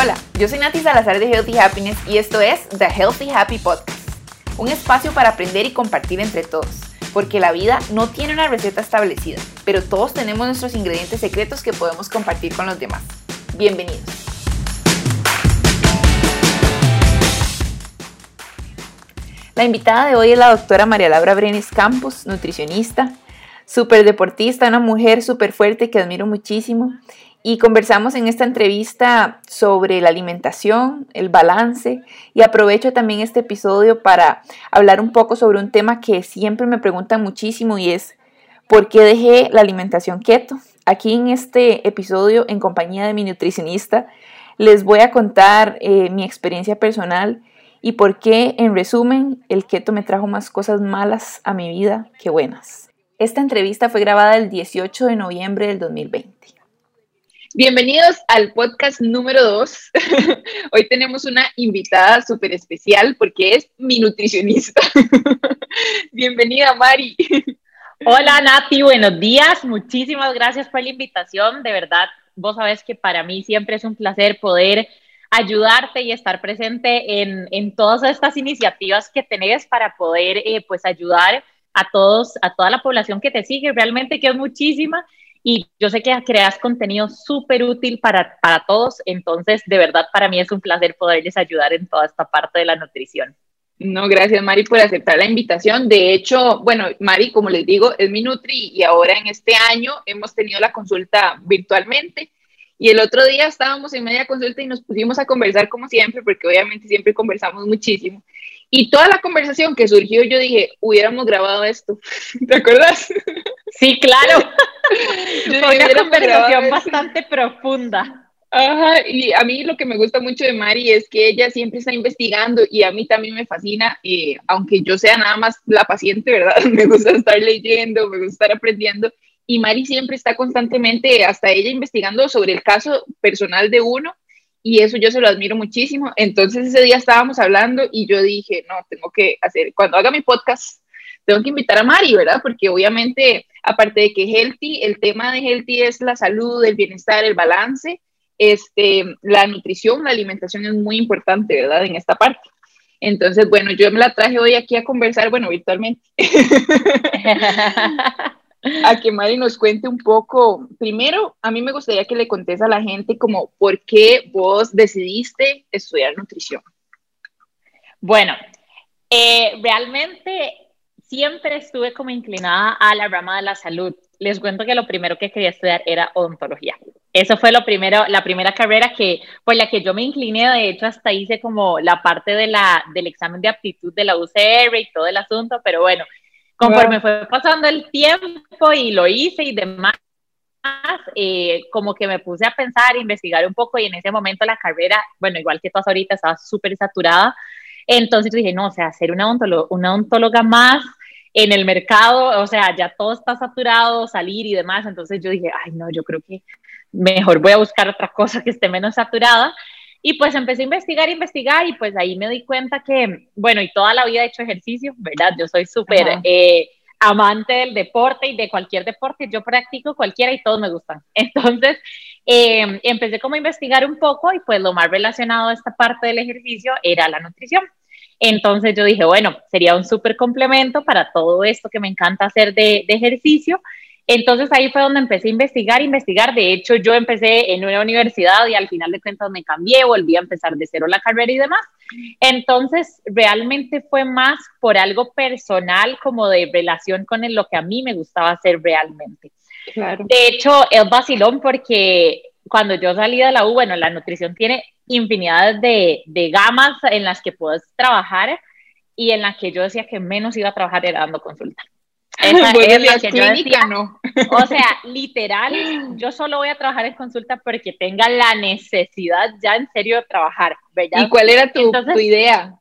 Hola, yo soy Nati Salazar de Healthy Happiness y esto es The Healthy Happy Podcast, un espacio para aprender y compartir entre todos, porque la vida no tiene una receta establecida, pero todos tenemos nuestros ingredientes secretos que podemos compartir con los demás. Bienvenidos. La invitada de hoy es la doctora María Laura Brenes Campos, nutricionista, súper deportista, una mujer súper fuerte que admiro muchísimo y conversamos en esta entrevista sobre la alimentación, el balance y aprovecho también este episodio para hablar un poco sobre un tema que siempre me preguntan muchísimo y es ¿por qué dejé la alimentación keto? Aquí en este episodio en compañía de mi nutricionista les voy a contar eh, mi experiencia personal y por qué en resumen el keto me trajo más cosas malas a mi vida que buenas. Esta entrevista fue grabada el 18 de noviembre del 2020. Bienvenidos al podcast número 2. Hoy tenemos una invitada súper especial porque es mi nutricionista. Bienvenida, Mari. Hola, Nati, buenos días. Muchísimas gracias por la invitación. De verdad, vos sabés que para mí siempre es un placer poder ayudarte y estar presente en, en todas estas iniciativas que tenés para poder eh, pues ayudar a todos, a toda la población que te sigue, realmente que es muchísima y yo sé que creas contenido súper útil para, para todos, entonces de verdad para mí es un placer poderles ayudar en toda esta parte de la nutrición. No, gracias Mari por aceptar la invitación. De hecho, bueno, Mari, como les digo, es mi Nutri y ahora en este año hemos tenido la consulta virtualmente. Y el otro día estábamos en media consulta y nos pusimos a conversar como siempre, porque obviamente siempre conversamos muchísimo. Y toda la conversación que surgió, yo dije, hubiéramos grabado esto. ¿Te acuerdas? Sí, claro. Una conversación bastante profunda. Ajá, y a mí lo que me gusta mucho de Mari es que ella siempre está investigando y a mí también me fascina, eh, aunque yo sea nada más la paciente, ¿verdad? Me gusta estar leyendo, me gusta estar aprendiendo y Mari siempre está constantemente, hasta ella investigando sobre el caso personal de uno y eso yo se lo admiro muchísimo. Entonces ese día estábamos hablando y yo dije, no, tengo que hacer, cuando haga mi podcast, tengo que invitar a Mari, ¿verdad? Porque obviamente, aparte de que Healthy, el tema de Healthy es la salud, el bienestar, el balance, este, la nutrición, la alimentación es muy importante, ¿verdad? En esta parte. Entonces, bueno, yo me la traje hoy aquí a conversar, bueno, virtualmente. a que Mari nos cuente un poco. Primero, a mí me gustaría que le contes a la gente como por qué vos decidiste estudiar nutrición. Bueno, eh, realmente siempre estuve como inclinada a la rama de la salud. Les cuento que lo primero que quería estudiar era odontología. Eso fue lo primero, la primera carrera que, por la que yo me incliné. De hecho, hasta hice como la parte de la, del examen de aptitud de la UCR y todo el asunto, pero bueno, conforme fue pasando el tiempo y lo hice y demás, eh, como que me puse a pensar, investigar un poco y en ese momento la carrera, bueno, igual que todas ahorita, estaba súper saturada. Entonces dije, no, o sea, ser una, una odontóloga más en el mercado, o sea, ya todo está saturado, salir y demás. Entonces yo dije, ay, no, yo creo que mejor voy a buscar otra cosa que esté menos saturada. Y pues empecé a investigar, investigar y pues ahí me di cuenta que, bueno, y toda la vida he hecho ejercicio, ¿verdad? Yo soy súper eh, amante del deporte y de cualquier deporte, yo practico cualquiera y todos me gustan. Entonces, eh, empecé como a investigar un poco y pues lo más relacionado a esta parte del ejercicio era la nutrición. Entonces yo dije, bueno, sería un súper complemento para todo esto que me encanta hacer de, de ejercicio entonces ahí fue donde empecé a investigar, investigar. De hecho, yo empecé en una universidad y al final de cuentas me cambié, volví a empezar de cero la carrera y demás. Entonces, realmente fue más por algo personal, como de relación con lo que a mí me gustaba hacer realmente. De hecho, es vacilón porque cuando yo salí de la U, bueno, la nutrición tiene infinidad de, de gamas en las que puedes trabajar y en las que yo decía que menos iba a trabajar era dando consulta. Esa es la que yo decía, no. O sea, literal, yo solo voy a trabajar en consulta porque tenga la necesidad ya en serio de trabajar, ¿verdad? ¿Y cuál era tu, tu idea?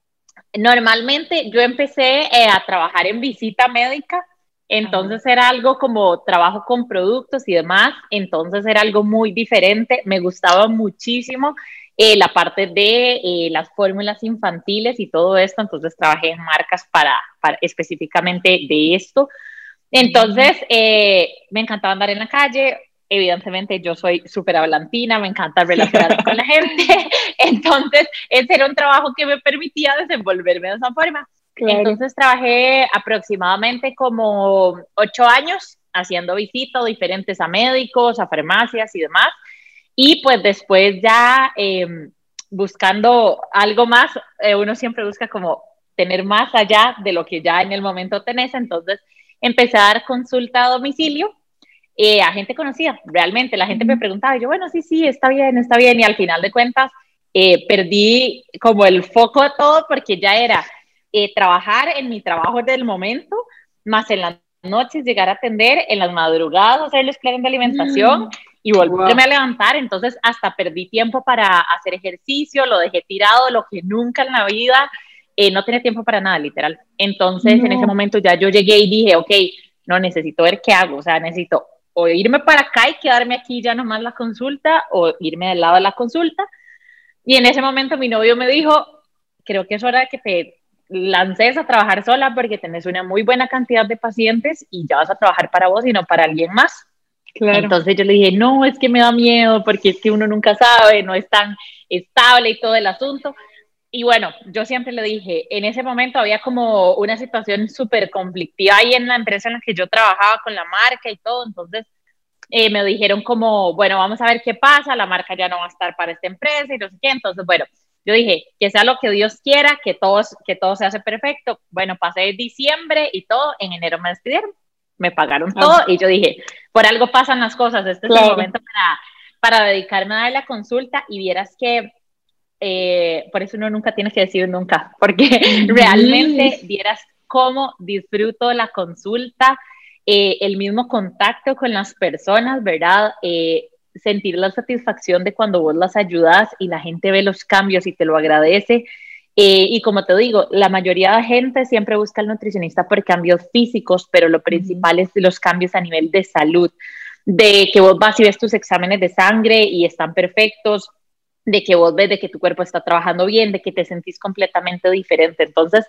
Normalmente yo empecé eh, a trabajar en visita médica, entonces era algo como trabajo con productos y demás, entonces era algo muy diferente, me gustaba muchísimo eh, la parte de eh, las fórmulas infantiles y todo esto, entonces trabajé en marcas para, para específicamente de esto. Entonces, eh, me encantaba andar en la calle, evidentemente yo soy súper hablantina, me encanta relacionarme con la gente, Entonces, ese era un trabajo que me permitía desenvolverme de esa forma. Entonces, trabajé aproximadamente como ocho años haciendo visitas diferentes a médicos, a farmacias y demás. Y pues después ya em, buscando algo más, eh, uno siempre busca como tener más allá de lo que ya en el momento tenés. Entonces, empecé a dar consulta a domicilio eh, a gente conocida, realmente. La gente me preguntaba, yo, bueno, sí, sí, está bien, está bien. Y al final de cuentas, eh, perdí como el foco de todo porque ya era eh, trabajar en mi trabajo del momento, más en las noches llegar a atender, en las madrugadas hacerles planes de alimentación mm. y volverme a levantar. Entonces, hasta perdí tiempo para hacer ejercicio, lo dejé tirado, lo que nunca en la vida. no tenía tiempo para nada, literal. Entonces, en ese momento ya yo llegué y dije, ok, no necesito ver qué hago, o sea, necesito o irme para acá y quedarme aquí ya nomás la consulta o irme del lado de la consulta. Y en ese momento mi novio me dijo, creo que es hora de que te lances a trabajar sola porque tenés una muy buena cantidad de pacientes y ya vas a trabajar para vos y no para alguien más. Claro. Entonces yo le dije, no, es que me da miedo porque es que uno nunca sabe, no es tan estable y todo el asunto. Y bueno, yo siempre le dije, en ese momento había como una situación súper conflictiva ahí en la empresa en la que yo trabajaba con la marca y todo, entonces eh, me dijeron como, bueno, vamos a ver qué pasa, la marca ya no va a estar para esta empresa y no sé qué, entonces bueno, yo dije, que sea lo que Dios quiera, que, todos, que todo se hace perfecto. Bueno, pasé diciembre y todo, en enero me despidieron, me pagaron ah. todo y yo dije, por algo pasan las cosas, este es el momento para, para dedicarme a dar la consulta y vieras que eh, por eso uno nunca tiene que decir nunca, porque realmente vieras cómo disfruto la consulta, eh, el mismo contacto con las personas, ¿verdad? Eh, sentir la satisfacción de cuando vos las ayudas y la gente ve los cambios y te lo agradece. y como te digo, la mayoría de gente siempre busca al nutricionista por cambios físicos, pero lo principal es los cambios a nivel de salud, de que vos vas y ves tus exámenes de sangre y están perfectos, de que vos ves de que tu cuerpo está trabajando bien, de que te sentís completamente diferente. Entonces,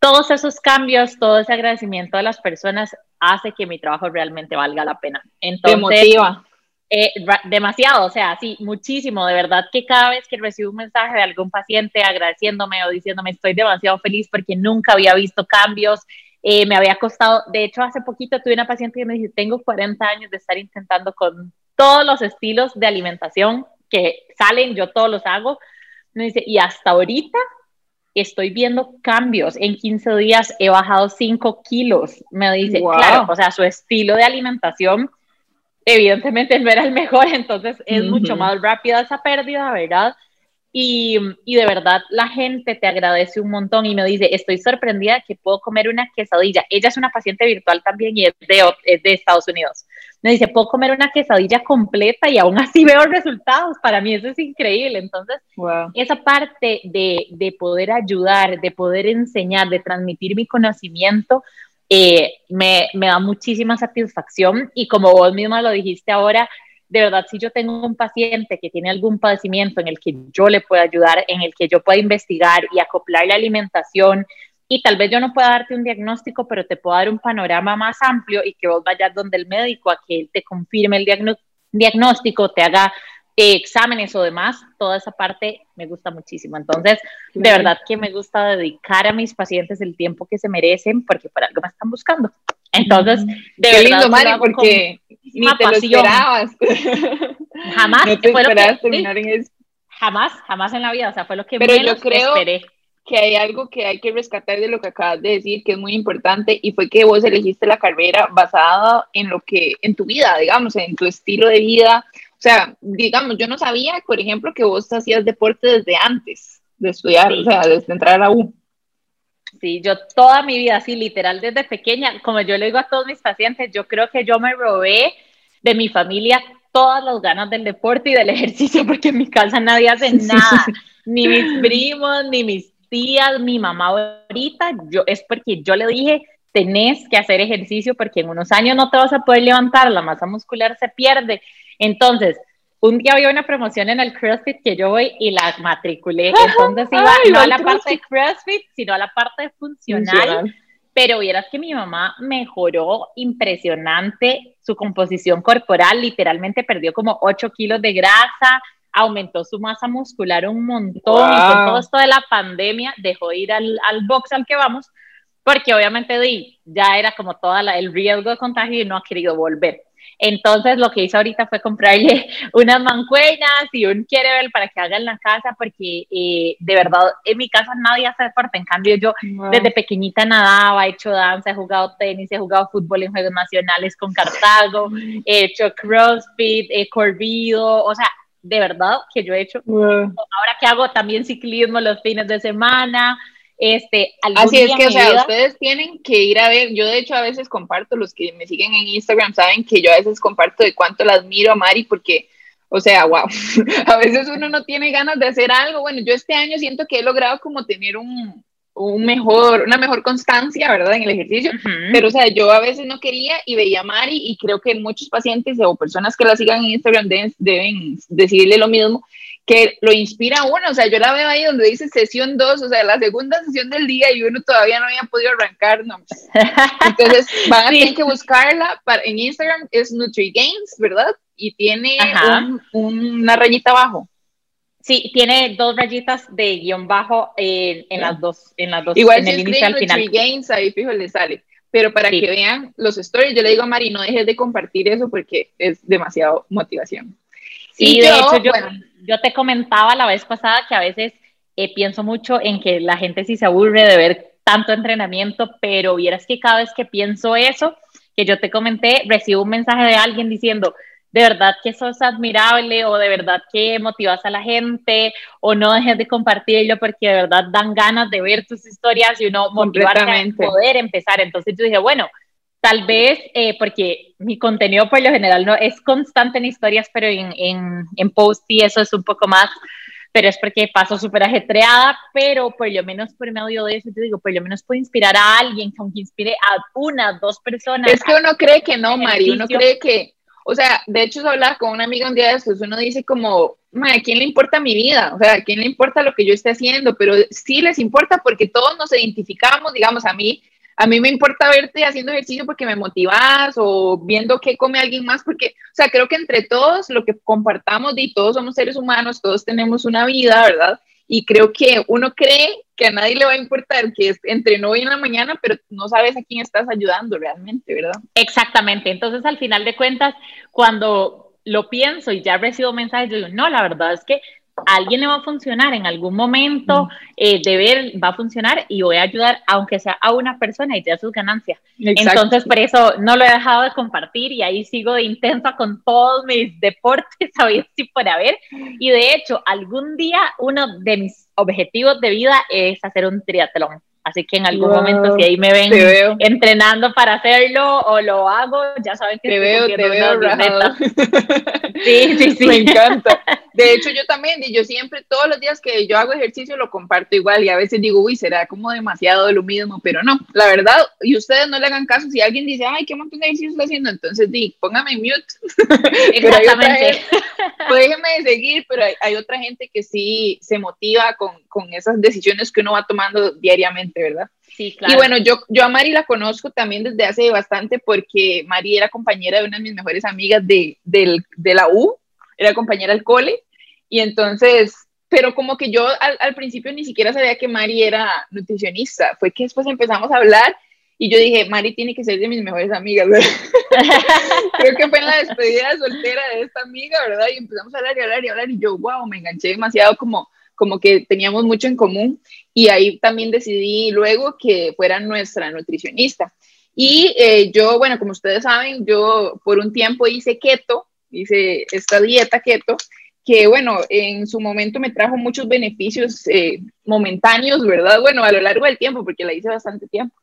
todos esos cambios, todo ese agradecimiento a las personas hace que mi trabajo realmente valga la pena. Entonces, motiva. Eh, demasiado, o sea, sí, muchísimo. De verdad que cada vez que recibo un mensaje de algún paciente agradeciéndome o diciéndome estoy demasiado feliz porque nunca había visto cambios, eh, me había costado, de hecho, hace poquito tuve una paciente que me dice, tengo 40 años de estar intentando con todos los estilos de alimentación que salen, yo todos los hago. Me dice, y hasta ahorita estoy viendo cambios. En 15 días he bajado 5 kilos. Me dice, claro, o sea, su estilo de alimentación evidentemente no era el mejor, entonces es mucho más rápida esa pérdida, ¿verdad? Y, y, de verdad la gente te agradece un montón y me dice, estoy sorprendida que puedo comer una quesadilla. Ella es una paciente virtual también y es de, es de Estados Unidos. Me dice, puedo comer una quesadilla completa y aún así veo resultados. Para mí eso es increíble. Entonces, esa parte de, de, poder ayudar, de poder enseñar, de transmitir mi conocimiento, eh, me, me da muchísima satisfacción y como vos misma lo dijiste ahora, de verdad, si yo tengo un paciente que tiene algún padecimiento en el que yo le pueda ayudar, en el que yo pueda investigar y acoplar la alimentación, y tal vez yo no pueda darte un diagnóstico, pero te puedo dar un panorama más amplio y que vos vayas donde el médico a que él te confirme el diagnóstico, te haga eh, exámenes o demás, toda esa parte me gusta muchísimo. Entonces, de verdad que me gusta dedicar a mis pacientes el tiempo que se merecen porque para algo me están buscando. Entonces, de Qué lindo, Mari, porque ni te lo esperabas. Jamás. No te esperabas terminar en eso. Jamás, jamás en la vida. O sea, fue lo que Pero yo creo que hay algo que hay que rescatar de lo que acabas de decir, que es muy importante, y fue que vos elegiste la carrera basada en lo que, en tu vida, digamos, en tu estilo de vida, o sea, digamos, yo no sabía, por ejemplo, que vos hacías deporte desde antes de estudiar, o sea, desde entrar a U. Sí, yo toda mi vida, así literal desde pequeña, como yo le digo a todos mis pacientes, yo creo que yo me robé de mi familia todas las ganas del deporte y del ejercicio, porque en mi casa nadie hace nada, ni mis primos, ni mis tías, mi mamá ahorita, yo, es porque yo le dije, tenés que hacer ejercicio porque en unos años no te vas a poder levantar, la masa muscular se pierde. Entonces, un día había una promoción en el CrossFit que yo voy y la matriculé. Entonces iba no a la parte de CrossFit, sino a la parte funcional. Pero vieras que mi mamá mejoró impresionante su composición corporal, literalmente perdió como 8 kilos de grasa, aumentó su masa muscular un montón y con todo esto de la pandemia dejó de ir al, al box al que vamos porque obviamente di, ya era como todo el riesgo de contagio y no ha querido volver. Entonces lo que hizo ahorita fue comprarle unas mancuernas y un kettlebell para que haga en la casa, porque eh, de verdad en mi casa nadie hace deporte. En cambio yo desde pequeñita nadaba, he hecho danza, he jugado tenis, he jugado fútbol en Juegos Nacionales con Cartago, he hecho crossfit, he corrido, o sea, de verdad que yo he hecho. Ahora que hago también ciclismo los fines de semana, este, Así es que, o sea, ustedes tienen que ir a ver, yo de hecho a veces comparto, los que me siguen en Instagram saben que yo a veces comparto de cuánto la admiro a Mari porque, o sea, wow, a veces uno no tiene ganas de hacer algo. Bueno, yo este año siento que he logrado como tener un, un mejor, una mejor constancia, ¿verdad? En el ejercicio, pero o sea, yo a veces no quería y veía a Mari y creo que muchos pacientes o personas que la sigan en Instagram deben, deben decirle lo mismo, que lo inspira a uno, o sea, yo la veo ahí donde dice sesión 2, o sea, la segunda sesión del día y uno todavía no había podido arrancar, no. Entonces, van a tener que buscarla para, en Instagram, es NutriGains, ¿verdad? Y tiene una rayita abajo. Sí, tiene dos rayitas de guion bajo en, las dos, en las dos, Igual en si el inicio al final. NutriGains, ahí fijo le sale. Pero para que vean los stories, yo le digo a Mari, no dejes de compartir eso porque es demasiado motivación. Sí, de hecho, yo, yo te comentaba la vez pasada que a veces eh, pienso mucho en que la gente sí se aburre de ver tanto entrenamiento, pero vieras que cada vez que pienso eso, que yo te comenté, recibo un mensaje de alguien diciendo, de verdad que eso es admirable o de verdad que motivas a la gente o no dejes de compartirlo porque de verdad dan ganas de ver tus historias y uno motivarte a poder empezar. Entonces yo dije, bueno, Tal vez eh, porque mi contenido por lo general no es constante en historias, pero en, en, en post y eso es un poco más, pero es porque paso súper ajetreada, pero por lo menos por medio de eso, te digo, por lo menos puedo inspirar a alguien, aunque inspire a una, dos personas. Es que uno cree que no, Mari, uno cree que, o sea, de hecho, se habla con una amiga un día de estos, uno dice como, ¿a quién le importa mi vida? O sea, ¿a quién le importa lo que yo esté haciendo? Pero sí les importa porque todos nos identificamos, digamos, a mí a mí me importa verte haciendo ejercicio porque me motivas o viendo qué come alguien más, porque, o sea, creo que entre todos lo que compartamos y todos somos seres humanos, todos tenemos una vida, ¿verdad? Y creo que uno cree que a nadie le va a importar que entrenó hoy en la mañana, pero no sabes a quién estás ayudando realmente, ¿verdad? Exactamente. Entonces, al final de cuentas, cuando lo pienso y ya recibo mensajes, yo digo, no, la verdad es que alguien le va a funcionar en algún momento, mm. eh, de ver, va a funcionar y voy a ayudar, aunque sea a una persona y te sus ganancias. Entonces, por eso no lo he dejado de compartir y ahí sigo de intensa con todos mis deportes, sabía si por haber. Y de hecho, algún día uno de mis objetivos de vida es hacer un triatlón. Así que en algún momento, si ahí me ven entrenando para hacerlo o lo hago, ya saben que te veo, te veo Sí, sí, sí. Me encanta. De hecho, yo también, y yo siempre, todos los días que yo hago ejercicio, lo comparto igual. Y a veces digo, uy, será como demasiado de lo mismo, pero no, la verdad, y ustedes no le hagan caso. Si alguien dice, ay, qué montón de ejercicio está haciendo, entonces di, póngame en mute. Exactamente. pues déjenme de seguir, pero hay, otra gente que sí se motiva con, con esas decisiones que uno va tomando diariamente ¿verdad? Sí, claro. Y bueno, yo, yo a Mari la conozco también desde hace bastante porque Mari era compañera de una de mis mejores amigas de, de la U, era compañera del cole, y entonces, pero como que yo al, principio ni siquiera sabía que Mari era nutricionista, fue que después empezamos a hablar y yo dije, Mari tiene que ser de mis mejores amigas, Creo que fue en la despedida soltera de esta amiga, ¿verdad? Y empezamos a hablar y hablar y hablar y yo, wow, me enganché demasiado como como que teníamos mucho en común y ahí también decidí luego que fuera nuestra nutricionista. Y eh, yo, bueno, como ustedes saben, yo por un tiempo hice keto, hice esta dieta keto, que bueno, en su momento me trajo muchos beneficios eh, momentáneos, ¿verdad? Bueno, a lo largo del tiempo, porque la hice bastante tiempo.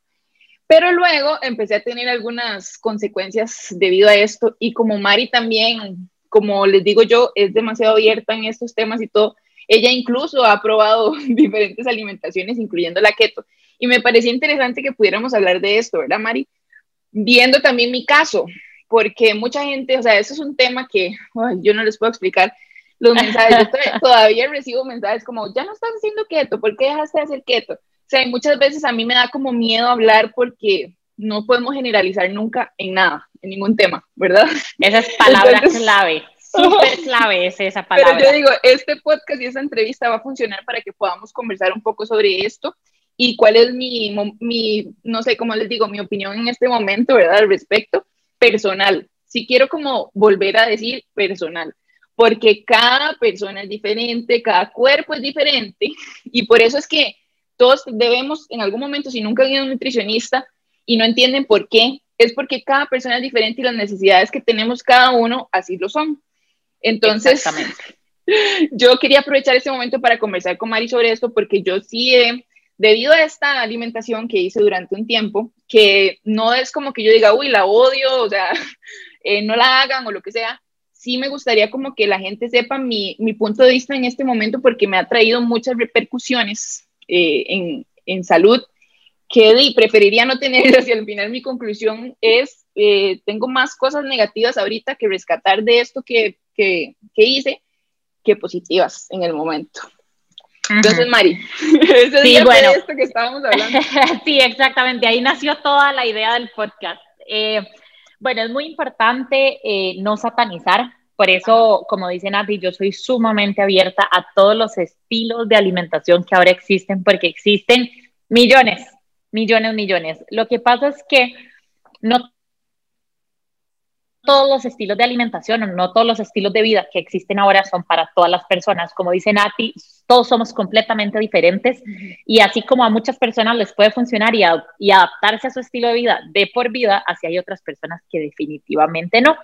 Pero luego empecé a tener algunas consecuencias debido a esto y como Mari también, como les digo yo, es demasiado abierta en estos temas y todo, ella incluso ha probado diferentes alimentaciones, incluyendo la keto. Y me parecía interesante que pudiéramos hablar de esto, ¿verdad, Mari? Viendo también mi caso, porque mucha gente, o sea, eso es un tema que yo no les puedo explicar. Los mensajes, yo todavía recibo mensajes como, ya no estás haciendo keto, ¿por qué dejaste de hacer keto? O sea, muchas veces a mí me da como miedo hablar porque no podemos generalizar nunca en nada, en ningún tema, ¿verdad? Esa es palabra clave súper clave es esa palabra. Pero yo digo, este podcast y esta entrevista va a funcionar para que podamos conversar un poco sobre esto y cuál es mi, mi no sé cómo les digo, mi opinión en este momento, ¿verdad? Al respecto, personal. Si quiero como volver a decir personal, porque cada persona es diferente, cada cuerpo es diferente y por eso es que todos debemos en algún momento, si nunca han ido a un nutricionista y no entienden por qué, es porque cada persona es diferente y las necesidades que tenemos cada uno así lo son. Entonces, yo quería aprovechar este momento para conversar con Mari sobre esto porque yo sí he, debido a esta alimentación que hice durante un tiempo, que no es como que yo diga, uy, la odio, o sea, eh, no la hagan o lo que sea, sí me gustaría como que la gente sepa mi, mi punto de vista en este momento porque me ha traído muchas repercusiones eh, en, en salud que preferiría no tener, hacia el final mi conclusión es, eh, tengo más cosas negativas ahorita que rescatar de esto que, que, que hice que positivas en el momento. Entonces, Mari, ese sí, día bueno. de esto que estábamos hablando. sí, exactamente, ahí nació toda la idea del podcast. Eh, bueno, es muy importante eh, no satanizar, por eso, como dice Nati, yo soy sumamente abierta a todos los estilos de alimentación que ahora existen, porque existen millones, millones, millones. Lo que pasa es que no todos los estilos de alimentación o no todos los estilos de vida que existen ahora son para todas las personas. Como dice Nati, todos somos completamente diferentes y así como a muchas personas les puede funcionar y, a, y adaptarse a su estilo de vida de por vida, así hay otras personas que definitivamente no.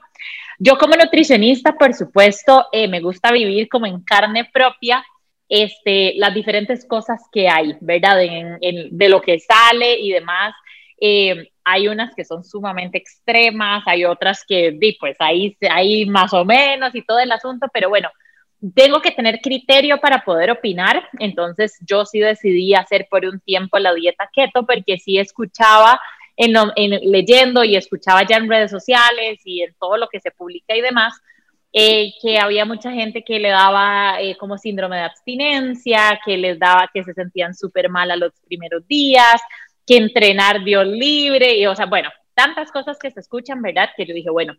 Yo como nutricionista, por supuesto, eh, me gusta vivir como en carne propia este, las diferentes cosas que hay, ¿verdad? En, en, de lo que sale y demás. Eh, hay unas que son sumamente extremas, hay otras que, pues ahí, ahí más o menos y todo el asunto, pero bueno, tengo que tener criterio para poder opinar, entonces yo sí decidí hacer por un tiempo la dieta keto porque sí escuchaba en, en, leyendo y escuchaba ya en redes sociales y en todo lo que se publica y demás, eh, que había mucha gente que le daba eh, como síndrome de abstinencia, que les daba que se sentían súper mal a los primeros días, que entrenar Dios libre, y o sea, bueno, tantas cosas que se escuchan, ¿verdad? Que yo dije, bueno,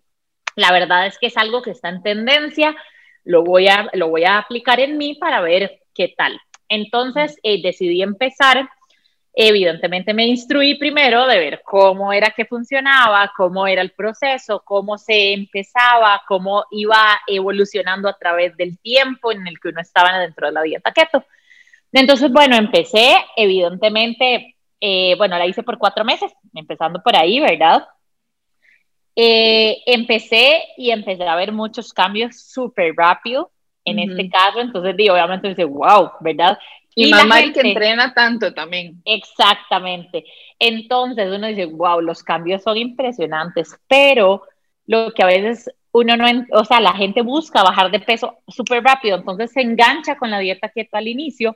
la verdad es que es algo que está en tendencia, lo voy a, lo voy a aplicar en mí para ver qué tal. Entonces eh, decidí empezar, evidentemente me instruí primero de ver cómo era que funcionaba, cómo era el proceso, cómo se empezaba, cómo iba evolucionando a través del tiempo en el que uno estaba dentro de la dieta keto. Entonces, bueno, empecé, evidentemente, eh, bueno, la hice por cuatro meses, empezando por ahí, ¿verdad? Eh, empecé y empecé a ver muchos cambios súper rápido en uh -huh. este caso, entonces digo, obviamente dice, wow, ¿verdad? Y, y mamá gente, que entrena tanto también. Exactamente. Entonces uno dice, wow, los cambios son impresionantes, pero lo que a veces uno no, o sea, la gente busca bajar de peso súper rápido, entonces se engancha con la dieta keto al inicio,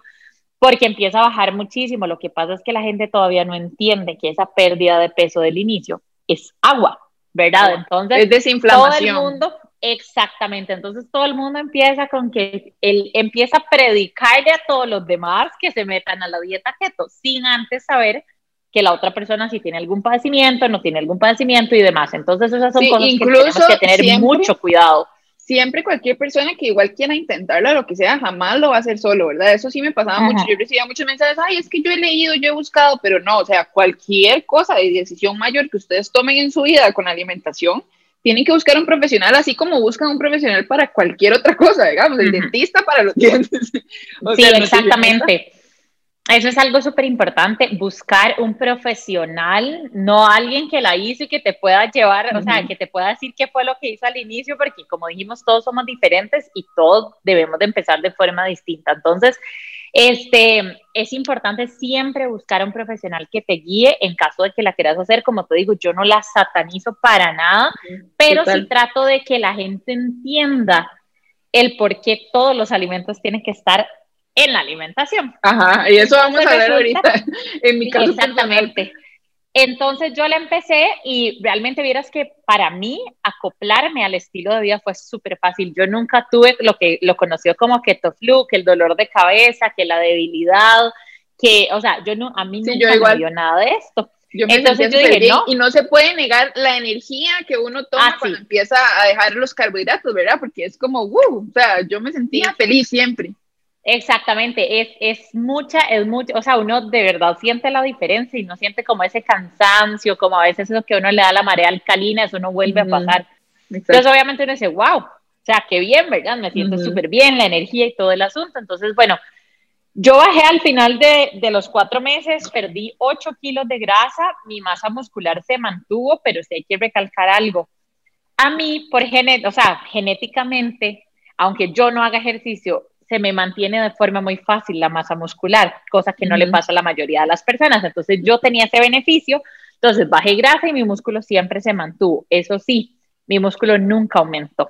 porque empieza a bajar muchísimo. Lo que pasa es que la gente todavía no entiende que esa pérdida de peso del inicio es agua, ¿verdad? Entonces, es desinflamación. Todo el mundo, exactamente. Entonces, todo el mundo empieza con que él empieza a predicarle a todos los demás que se metan a la dieta keto, sin antes saber que la otra persona si tiene algún padecimiento, no tiene algún padecimiento y demás. Entonces, esas son sí, cosas que tenemos que tener siempre, mucho cuidado siempre cualquier persona que igual quiera intentarlo, lo que sea, jamás lo va a hacer solo, ¿verdad? Eso sí me pasaba Ajá. mucho. Yo recibía muchos mensajes, ay, es que yo he leído, yo he buscado, pero no, o sea, cualquier cosa de decisión mayor que ustedes tomen en su vida con alimentación, tienen que buscar un profesional, así como buscan un profesional para cualquier otra cosa, digamos, el dentista para los dientes. O sí, sea, exactamente. Eso es algo súper importante, buscar un profesional, no alguien que la hizo y que te pueda llevar, uh -huh. o sea, que te pueda decir qué fue lo que hizo al inicio, porque como dijimos, todos somos diferentes y todos debemos de empezar de forma distinta. Entonces, este, es importante siempre buscar a un profesional que te guíe en caso de que la quieras hacer. Como te digo, yo no la satanizo para nada, pero Total. sí trato de que la gente entienda el por qué todos los alimentos tienen que estar en la alimentación. Ajá, y eso vamos Entonces, a ver ahorita. En mi caso, exactamente. Entonces yo la empecé y realmente vieras que para mí acoplarme al estilo de vida fue súper fácil. Yo nunca tuve lo que lo conoció como keto flu, que el dolor de cabeza, que la debilidad, que, o sea, yo no, a mí sí, nunca yo igual. me dio nada de esto. Yo me Entonces yo dije, no. Y no se puede negar la energía que uno toma ah, cuando empieza a dejar los carbohidratos, ¿verdad? Porque es como, wow, o sea, yo me sentía feliz siempre. Exactamente, es, es mucha, es mucho, o sea, uno de verdad siente la diferencia y no siente como ese cansancio, como a veces lo que uno le da la marea alcalina, eso no vuelve a pasar. Entonces, obviamente uno dice, wow, o sea, qué bien, ¿verdad? Me siento súper bien, la energía y todo el asunto. Entonces, bueno, yo bajé al final de, de, los cuatro meses, perdí 8 kilos de grasa, mi masa muscular se mantuvo, pero sí hay que recalcar algo. A mí, por genet o sea, genéticamente, aunque yo no haga ejercicio, se me mantiene de forma muy fácil la masa muscular, cosa que no le pasa a la mayoría de las personas. Entonces yo tenía ese beneficio, entonces bajé grasa y mi músculo siempre se mantuvo. Eso sí, mi músculo nunca aumentó.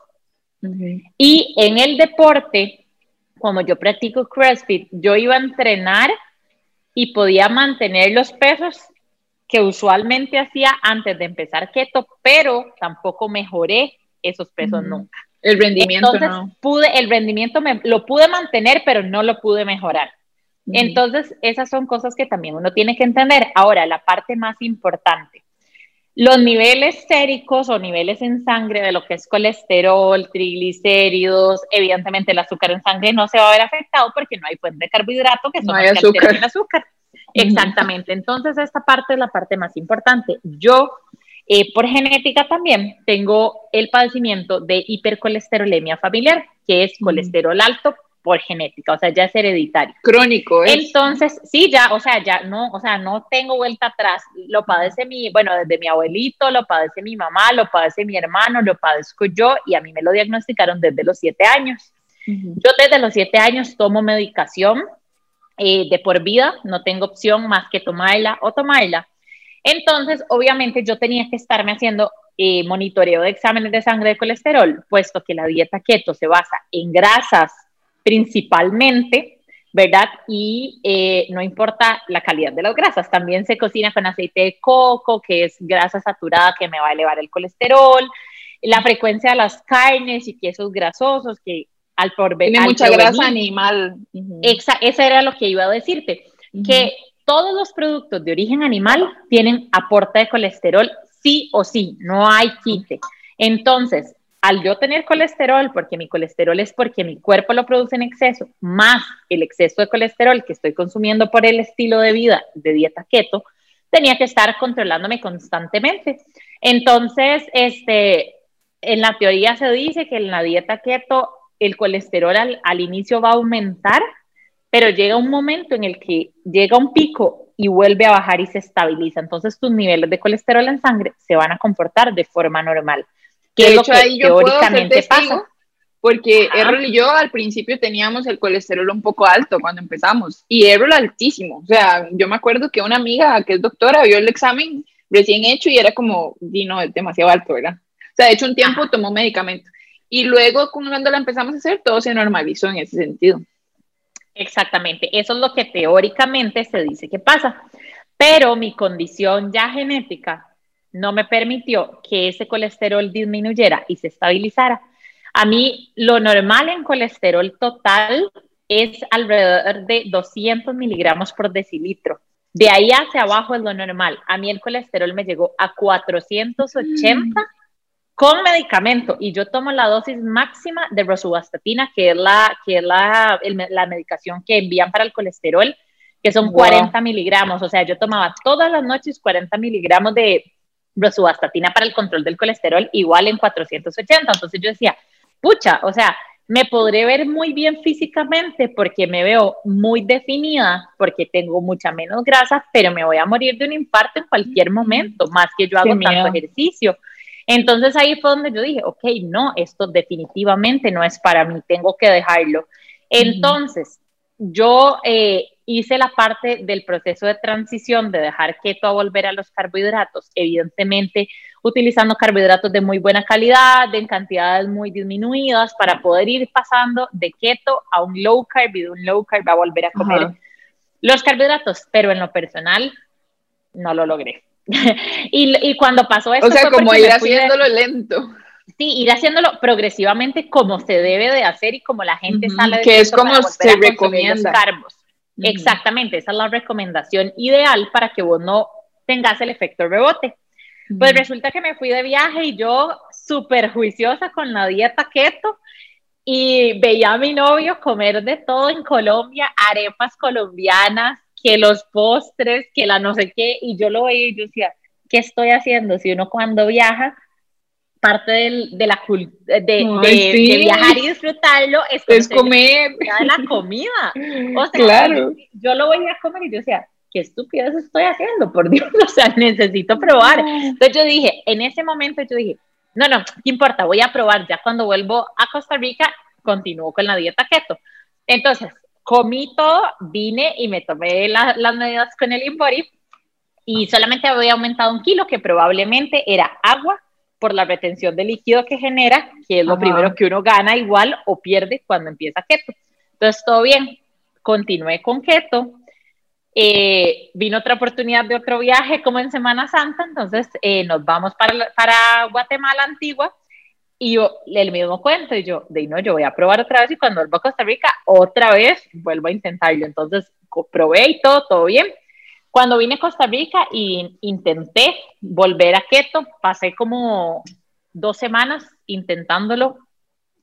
Y en el deporte, como yo practico CrossFit, yo iba a entrenar y podía mantener los pesos que usualmente hacía antes de empezar keto, pero tampoco mejoré esos pesos nunca. El rendimiento Entonces, pude, el rendimiento me, lo pude mantener, pero no lo pude mejorar. Entonces, esas son cosas que también uno tiene que entender. Ahora, la parte más importante. Los niveles séricos o niveles en sangre de lo que es colesterol, triglicéridos, evidentemente el azúcar en sangre no se va a ver afectado porque no hay fuente de carbohidrato que son no hay azúcar. El azúcar. Exactamente. Entonces, esta parte es la parte más importante. Yo eh, por genética también tengo el padecimiento de hipercolesterolemia familiar, que es colesterol alto por genética, o sea, ya es hereditario. Crónico, ¿eh? Entonces, sí, ya, o sea, ya no, o sea, no tengo vuelta atrás. Lo padece mi, bueno, desde mi abuelito, lo padece mi mamá, lo padece mi hermano, lo padezco yo y a mí me lo diagnosticaron desde los siete años. Yo desde los siete años tomo medicación eh, de por vida, no tengo opción más que tomarla o tomarla. Entonces, obviamente yo tenía que estarme haciendo eh, monitoreo de exámenes de sangre de colesterol, puesto que la dieta keto se basa en grasas principalmente, ¿verdad? Y eh, no importa la calidad de las grasas, también se cocina con aceite de coco, que es grasa saturada que me va a elevar el colesterol, la frecuencia de las carnes y quesos grasosos que al por Tiene mucha grasa animal. Eso era lo que iba a decirte, que todos los productos de origen animal tienen aporte de colesterol sí o sí, no hay quite. Entonces, al yo tener colesterol, porque mi colesterol es porque mi cuerpo lo produce en exceso, más el exceso de colesterol que estoy consumiendo por el estilo de vida de dieta keto, tenía que estar controlándome constantemente. Entonces, este, en la teoría se dice que en la dieta keto el colesterol al, al inicio va a aumentar pero llega un momento en el que llega un pico y vuelve a bajar y se estabiliza. Entonces tus niveles de colesterol en sangre se van a comportar de forma normal. Que de hecho, ahí yo teóricamente pasa. Porque Errol y yo al principio teníamos el colesterol un poco alto cuando empezamos y Errol altísimo. O sea, yo me acuerdo que una amiga que es doctora vio el examen recién hecho y era como, di no, es demasiado alto, ¿verdad? O sea, de hecho un tiempo tomó medicamento. Y luego cuando la empezamos a hacer, todo se normalizó en ese sentido. Exactamente, eso es lo que teóricamente se dice que pasa, pero mi condición ya genética no me permitió que ese colesterol disminuyera y se estabilizara. A mí lo normal en colesterol total es alrededor de 200 miligramos por decilitro. De ahí hacia abajo es lo normal. A mí el colesterol me llegó a 480 con medicamento y yo tomo la dosis máxima de rosuvastatina, que es la, que es la, la medicación que envían para el colesterol, que son 40 miligramos. O sea, yo tomaba todas las noches 40 miligramos de rosuvastatina para el control del colesterol, igual en 480. Entonces yo decía, pucha, o sea, me podré ver muy bien físicamente porque me veo muy definida, porque tengo mucha menos grasa, pero me voy a morir de un infarto en cualquier momento, más que yo hago tanto ejercicio. Entonces ahí fue donde yo dije, ok, no, esto definitivamente no es para mí, tengo que dejarlo. Entonces, yo eh, hice la parte del proceso de transición de dejar keto a volver a los carbohidratos, evidentemente utilizando carbohidratos de muy buena calidad, en cantidades muy disminuidas, para poder ir pasando de keto a un low carb y de un low carb a volver a comer los carbohidratos, pero en lo personal no lo logré. y, cuando pasó eso. O sea, como ir haciéndolo lento. Sí, ir haciéndolo progresivamente como se debe de hacer y como la gente sale de Que es como se recomienda. Exactamente, esa es la recomendación ideal para que vos no tengas el efecto rebote. Pues resulta que me fui de viaje y yo súper juiciosa con la dieta keto y veía a mi novio comer de todo en Colombia, arepas colombianas, que los postres, que la no sé qué, y yo lo veía y yo decía, ¿qué estoy haciendo? Si uno cuando viaja, parte del, de la de, de, viajar y disfrutarlo es, comer de la comida. O sea, claro. yo lo veía a comer y yo decía, qué estupidez estoy haciendo, por Dios, o sea, necesito probar. Entonces yo dije, en ese momento yo dije, no, no, ¿qué importa? Voy a probar, ya cuando vuelvo a Costa Rica, continúo con la dieta keto. Entonces, comí todo, vine y me tomé las medidas con el Inbody y solamente había aumentado un kilo, que probablemente era agua por la retención de líquido que genera, que es lo primero que uno gana igual o pierde cuando empieza keto. Entonces, todo bien, continué con keto. Eh, vino otra oportunidad de otro viaje como en Semana Santa, entonces eh, nos vamos para, para Guatemala Antigua y yo, el mismo cuento, y yo, de no, yo voy a probar otra vez y cuando vuelvo a Costa Rica, otra vez vuelvo a intentarlo. Entonces, probé y todo, todo bien. Cuando vine a Costa Rica y intenté volver a keto, pasé como dos semanas intentándolo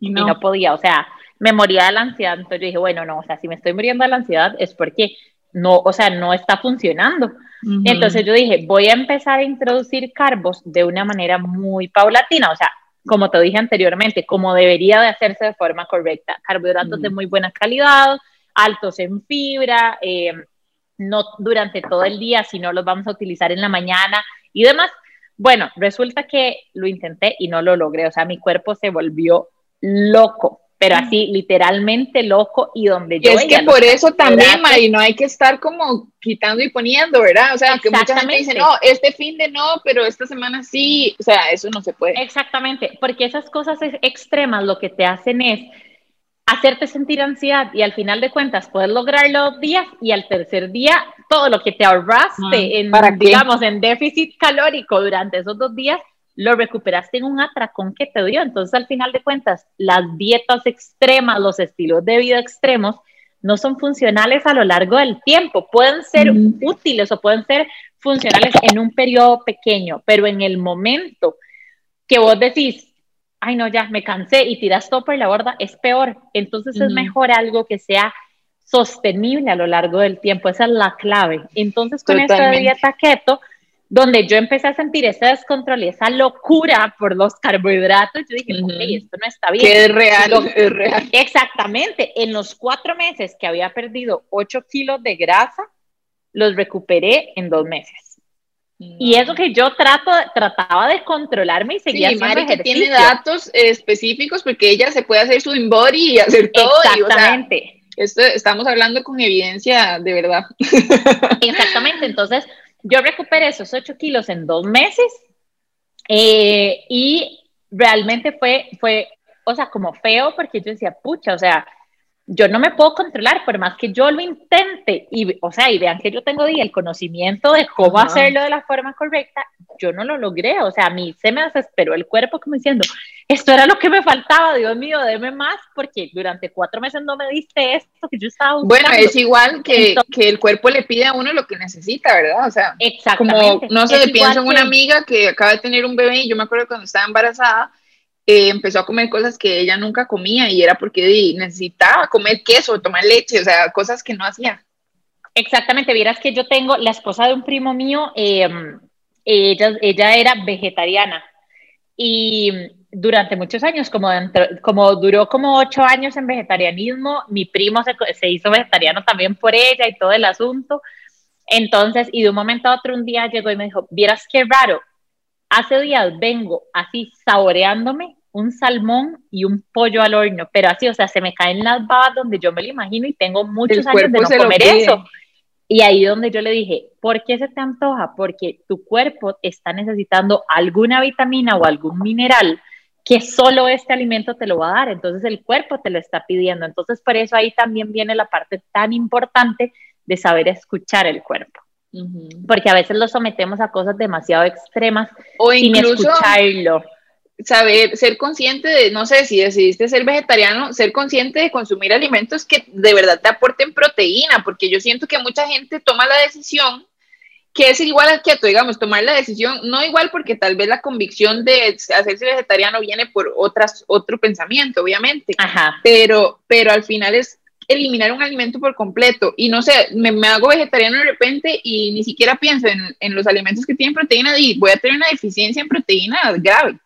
y no. y no podía, o sea, me moría de la ansiedad. Entonces yo dije, bueno, no, o sea, si me estoy muriendo de la ansiedad es porque no, o sea, no está funcionando. Entonces yo dije, voy a empezar a introducir carbos de una manera muy paulatina, o sea, como te dije anteriormente, como debería de hacerse de forma correcta. Carbohidratos de muy buena calidad, altos en fibra, eh, no durante todo el día, sino los vamos a utilizar en la mañana y demás. Bueno, resulta que lo intenté y no lo logré, o sea, mi cuerpo se volvió loco pero así literalmente loco y donde yo... es que por eso también, Mari, no hay que estar como quitando y poniendo, ¿verdad? O sea, que mucha gente dice, no, este fin de no, pero esta semana sí, o sea, eso no se puede. Exactamente, porque esas cosas extremas lo que te hacen es hacerte sentir ansiedad y al final de cuentas puedes lograrlo dos días y al tercer día todo lo que te ahorraste en, digamos, en déficit calórico durante esos dos días lo recuperaste en un atracón que te dio. Entonces, al final de cuentas, las dietas extremas, los estilos de vida extremos, no son funcionales a lo largo del tiempo. Pueden ser útiles o pueden ser funcionales en un periodo pequeño, pero en el momento que vos decís, ay no, ya me cansé y tiras todo por la borda, es peor. Entonces es mejor algo que sea sostenible a lo largo del tiempo. Esa es la clave. Entonces, con esta dieta keto, donde yo empecé a sentir ese descontrol y esa locura por los carbohidratos, yo dije, ok, esto no está bien. Que es real, es real. Exactamente, en los cuatro meses que había perdido 8 kilos de grasa, los recuperé en dos meses. Y eso que yo trato, trataba de controlarme y seguía sí, haciendo que tiene datos específicos porque ella se puede hacer su body y hacer todo. Exactamente. esto, estamos hablando con evidencia de verdad. Exactamente, entonces yo recuperé esos 8 kilos en dos meses eh, y realmente fue, fue, o sea, como feo porque yo decía, pucha, o sea, yo no me puedo controlar, por más que yo lo intente, y, o sea, y vean que yo tengo el conocimiento de cómo hacerlo de la forma correcta, yo no lo logré, o sea, a mí se me desesperó el cuerpo como diciendo, esto era lo que me faltaba, Dios mío, deme más, porque durante cuatro meses no me diste esto que yo estaba buscando. Bueno, es igual que, que el cuerpo le pide a uno lo que necesita, ¿verdad? O sea, como, no sé, pienso en una amiga que acaba de tener un bebé y yo me acuerdo cuando estaba embarazada, eh, empezó a comer cosas que ella nunca comía y era porque necesitaba comer queso, tomar leche, o sea, cosas que no hacía. Exactamente, vieras que yo tengo la esposa de un primo mío, em, ella, ella era vegetariana y durante muchos años, como, como duró como ocho años en vegetarianismo, mi primo se, se, hizo vegetariano también por ella y todo el asunto. Entonces, y de un momento a otro, un día llegó y me dijo, vieras qué raro, hace días vengo así saboreándome un salmón y un pollo al horno, pero así, o sea, se me caen las babas donde yo me lo imagino y tengo muchos años de no comer eso. Y ahí donde yo le dije, ¿por qué se te antoja? Porque tu cuerpo está necesitando alguna vitamina o algún mineral que solo este alimento te lo va a dar, entonces el cuerpo te lo está pidiendo. Entonces, por eso ahí también viene la parte tan importante de saber escuchar el cuerpo porque a veces lo sometemos a cosas demasiado extremas o sin escucharlo. Saber, ser consciente de, no sé, si decidiste ser vegetariano, ser consciente de consumir alimentos que de verdad te aporten proteína, porque yo siento que mucha gente toma la decisión que es igual al keto, digamos, tomar la decisión, no igual porque tal vez la convicción de hacerse vegetariano viene por otras, otro pensamiento, obviamente, Ajá. pero, pero al final es eliminar un alimento por completo y no sé, me, me hago vegetariano de repente y ni siquiera pienso en, en, los alimentos que tienen proteína y voy a tener una deficiencia en proteína grave.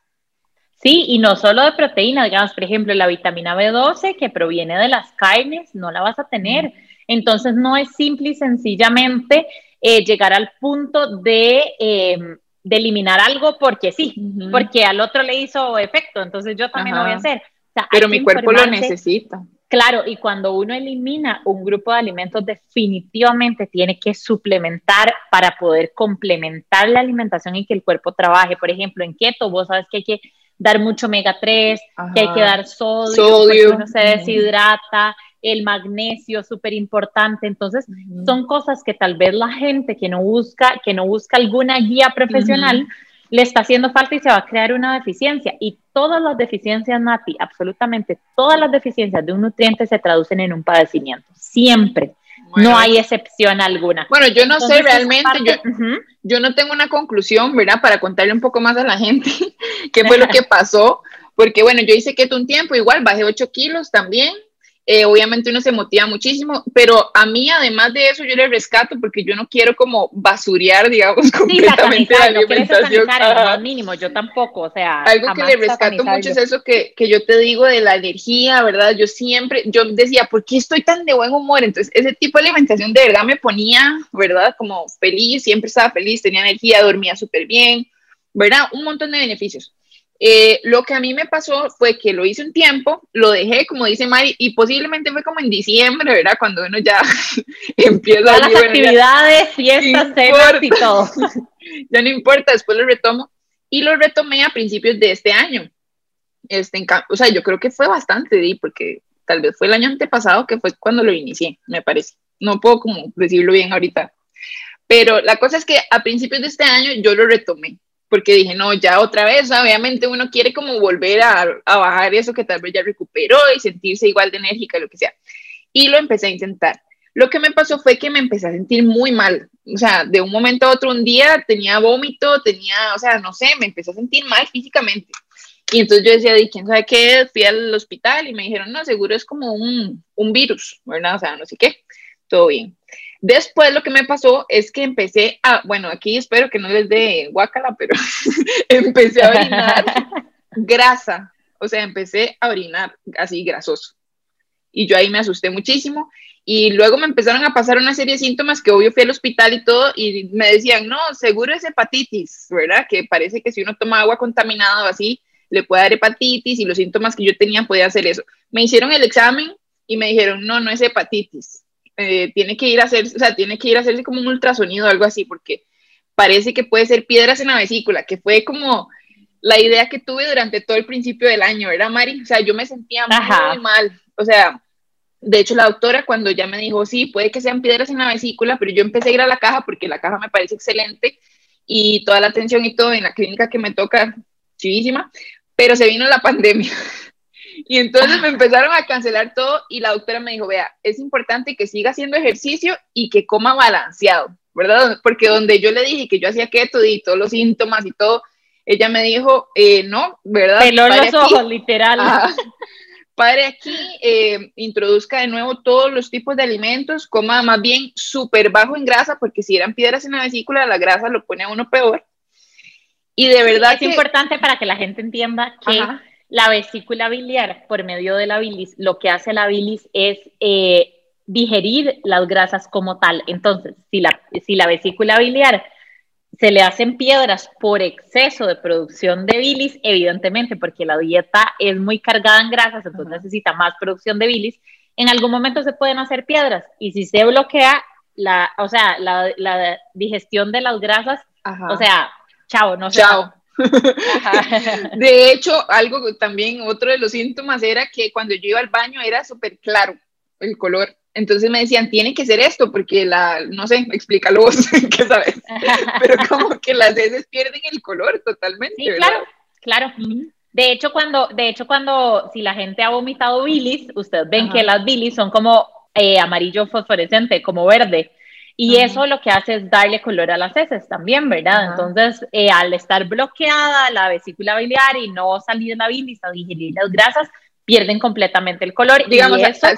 Sí, y no solo de proteína, digamos, por ejemplo, la vitamina B12 que proviene de las carnes, no la vas a tener. Entonces, no es simple y sencillamente eh, llegar al punto de, eh, de, eliminar algo porque sí, uh -huh. porque al otro le hizo efecto, entonces yo también Ajá. lo voy a hacer. O sea, Pero mi cuerpo lo necesita. Claro, y cuando uno elimina un grupo de alimentos, definitivamente tiene que suplementar para poder complementar la alimentación y que el cuerpo trabaje. Por ejemplo, en keto, vos sabes que hay que dar mucho omega 3, Ajá. que hay que dar sodio, sodio. uno se deshidrata, el magnesio, súper importante. Entonces, uh -huh. son cosas que tal vez la gente que no busca, que no busca alguna guía profesional, uh -huh. le está haciendo falta y se va a crear una deficiencia. Y todas las deficiencias, Nati, absolutamente todas las deficiencias de un nutriente se traducen en un padecimiento. Siempre. Bueno, no hay excepción alguna. Bueno, yo no Entonces, sé realmente, parte, yo, uh -huh. yo no tengo una conclusión, ¿verdad? Para contarle un poco más a la gente qué fue lo que pasó, porque bueno, yo hice keto un tiempo, igual bajé 8 kilos también, eh, obviamente uno se motiva muchísimo, pero a mí además de eso yo le rescato porque yo no quiero como basurear, digamos, completamente sí, la alimentación. No lo mínimo, yo tampoco, o sea. Algo que le rescato mucho es eso que, que yo te digo de la energía, ¿verdad? Yo siempre, yo decía, ¿por qué estoy tan de buen humor? Entonces, ese tipo de alimentación de verdad me ponía, ¿verdad? Como feliz, siempre estaba feliz, tenía energía, dormía súper bien, ¿verdad? Un montón de beneficios. Eh, lo que a mí me pasó fue que lo hice un tiempo, lo dejé, como dice Mari, y posiblemente fue como en diciembre, ¿verdad? Cuando uno ya empieza Todas las actividades, fiestas, cenas y todo. ya no importa, después lo retomo. Y lo retomé a principios de este año. Este, o sea, yo creo que fue bastante, ¿sí? porque tal vez fue el año antepasado que fue cuando lo inicié, me parece. No puedo como decirlo bien ahorita. Pero la cosa es que a principios de este año yo lo retomé porque dije, no, ya otra vez, obviamente uno quiere como volver a, a, bajar eso que tal vez ya recuperó y sentirse igual de enérgica, lo que sea. Y lo empecé a intentar. Lo que me pasó fue que me empecé a sentir muy mal. O sea, de un momento a otro, un día tenía vómito, tenía, o sea, no sé, me empecé a sentir mal físicamente. Y entonces yo decía, ¿quién sabe qué? Fui al hospital y me dijeron, no, seguro es como un, un virus, ¿verdad? O sea, no sé qué. Todo bien. Después lo que me pasó es que empecé a, bueno, aquí espero que no les dé guacala, pero empecé a orinar grasa, o sea, empecé a orinar así grasoso. Y yo ahí me asusté muchísimo y luego me empezaron a pasar una serie de síntomas que obvio fui al hospital y todo y me decían, no, seguro es hepatitis, ¿verdad? Que parece que si uno toma agua contaminada o así, le puede dar hepatitis y los síntomas que yo tenía podía hacer eso. Me hicieron el examen y me dijeron, no, no es hepatitis, eh, tiene que ir a hacer, o sea, tiene que ir a hacerse como un ultrasonido o algo así, porque parece que puede ser piedras en la vesícula, que fue como la idea que tuve durante todo el principio del año, ¿verdad, Mari? O sea, yo me sentía Ajá. muy mal, o sea, de hecho la doctora cuando ya me dijo, sí, puede que sean piedras en la vesícula, pero yo empecé a ir a la caja porque la caja me parece excelente y toda la atención y todo en la clínica que me toca, chivísima, pero se vino la pandemia. Y entonces me empezaron a cancelar todo y la doctora me dijo, vea, es importante que siga haciendo ejercicio y que coma balanceado, ¿verdad? Porque donde yo le dije que yo hacía keto y todos los síntomas y todo, ella me dijo, eh, no, ¿verdad? Peló los aquí, ojos, literal. Ah, padre aquí, eh, introduzca de nuevo todos los tipos de alimentos, coma más bien súper bajo en grasa, porque si eran piedras en la vesícula, la grasa lo pone a uno peor. Y de verdad es que, importante para que la gente entienda que... Ajá la vesícula biliar, por medio de la bilis, lo que hace la bilis es eh, digerir las grasas como tal. Entonces, si la, si la vesícula biliar se le hacen piedras por exceso de producción de bilis, evidentemente, porque la dieta es muy cargada en grasas, entonces necesita más producción de bilis, en algún momento se pueden hacer piedras. Y si se bloquea, la, o sea, la, la digestión de las grasas, o sea, chao, no sé. De hecho, algo también, otro de los síntomas era que cuando yo iba al baño era súper claro el color. Entonces me decían, tiene que ser esto, porque la, no sé, explícalo vos, ¿qué sabes? Pero como que las heces pierden el color totalmente. Sí, claro, claro. De hecho, cuando, de hecho, cuando, si la gente ha vomitado bilis, ustedes ven Ajá. que las bilis son como eh, amarillo fosforescente, como verde. Y eso lo que hace es darle color a las heces también, ¿verdad? Entonces, eh, al estar bloqueada la vesícula biliar y no salir la bilis a digerir las grasas, pierden completamente el color. Digamos, y eso,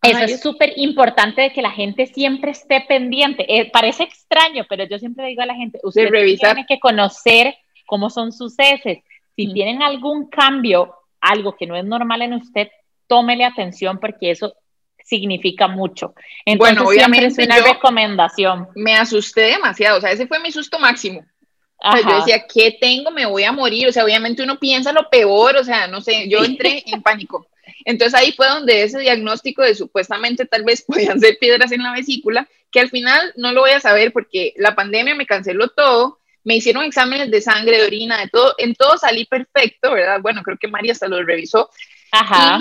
eso es súper importante de que la gente siempre esté pendiente. Eh, parece extraño, pero yo siempre digo a la gente, usted tiene que conocer cómo son sus heces. Si tienen algún cambio, algo que no es normal en usted, tómele atención porque eso significa mucho. Entonces, bueno, obviamente es una recomendación. Me asusté demasiado, o sea, ese fue mi susto máximo. yo decía, ¿qué tengo? Me voy a morir. O sea, obviamente uno piensa lo peor, o sea, no sé, yo entré en pánico. Entonces ahí fue donde ese diagnóstico de supuestamente tal vez podían ser piedras en la vesícula, que al final no lo voy a saber porque la pandemia me canceló todo, me hicieron exámenes de sangre, de orina, de todo, en todo salí perfecto, ¿verdad? Bueno, creo que María hasta lo revisó. Ajá.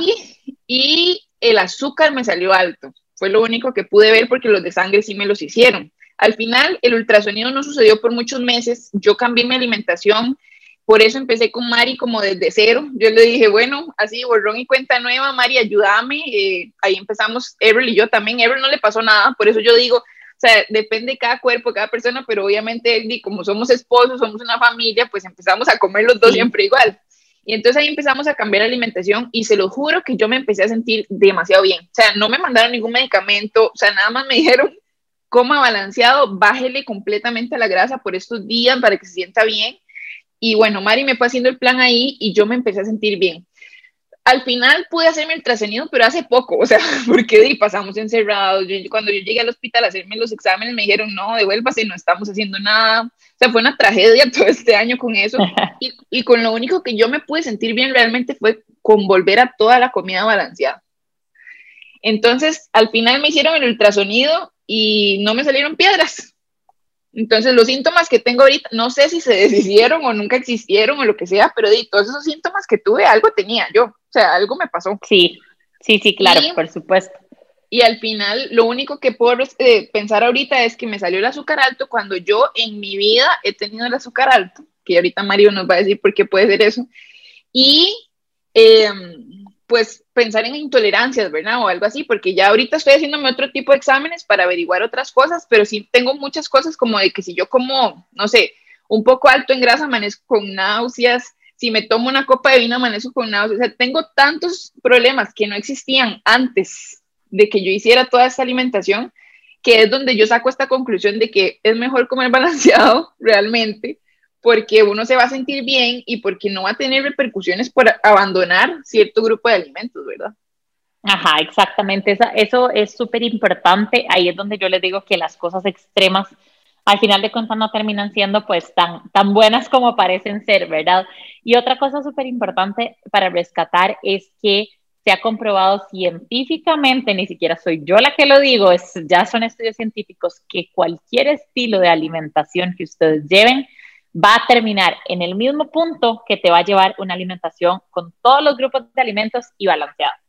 y el azúcar me salió alto. Fue lo único que pude ver porque los de sangre sí me los hicieron. Al final, el ultrasonido no sucedió por muchos meses. Yo cambié mi alimentación. Por eso empecé con Mari como desde cero. Yo le dije, bueno, así, borrón y cuenta nueva, Mari, ayúdame. Eh, ahí empezamos, Ever y yo también. Ever no le pasó nada, por eso yo digo, o sea, depende de cada cuerpo, cada persona, pero obviamente, como somos esposos, somos una familia, pues empezamos a comer los dos siempre igual. Y entonces ahí empezamos a cambiar la alimentación y se lo juro que yo me empecé a sentir demasiado bien. O sea, no me mandaron ningún medicamento, o sea, nada más me dijeron, coma balanceado, bájele completamente la grasa por estos días para que se sienta bien. Y bueno, Mari me fue haciendo el plan ahí y yo me empecé a sentir bien al final pude hacerme el trascenido, pero hace poco, o sea, porque pasamos encerrados. cuando yo llegué al hospital a hacerme los exámenes, me dijeron, no, devuélvase, no estamos haciendo nada. O sea, fue una tragedia todo este año con eso. Y, y con lo único que yo me pude sentir bien realmente fue con volver a toda la comida balanceada. Entonces, al final me hicieron el ultrasonido y no me salieron piedras. Entonces, los síntomas que tengo ahorita, no sé si se deshicieron o nunca existieron o lo que sea, pero de todos esos síntomas que tuve, algo tenía yo, o sea, algo me pasó. Sí, sí, sí, claro, por supuesto. Y al final, lo único que puedo eh, pensar ahorita es que me salió el azúcar alto cuando yo en mi vida he tenido el azúcar alto, que ahorita Mario nos va a decir por qué puede ser eso. Y eh, pues pensar en intolerancias, ¿verdad? O algo así, porque ya ahorita estoy haciéndome otro tipo de exámenes para averiguar otras cosas, pero sí tengo muchas cosas como de que si yo como, no sé, un poco alto en grasa, amanezco con náuseas, si me tomo una copa de vino, amanezco con náuseas, o sea, tengo tantos problemas que no existían antes de que yo hiciera toda esta alimentación, que es donde yo saco esta conclusión de que es mejor comer balanceado realmente porque uno se va a sentir bien y porque no va a tener repercusiones por abandonar cierto grupo de alimentos, ¿verdad? Ajá, exactamente. Eso, es súper importante. Ahí es donde yo les digo que las cosas extremas al final de cuentas no terminan siendo pues tan, tan buenas como parecen ser, ¿verdad? Y otra cosa súper importante para rescatar es que se ha comprobado científicamente, ni siquiera soy yo la que lo digo, es, ya son estudios científicos, que cualquier estilo de alimentación que ustedes lleven va a terminar en el mismo punto que te va a llevar una alimentación con todos los grupos de alimentos y balanceada.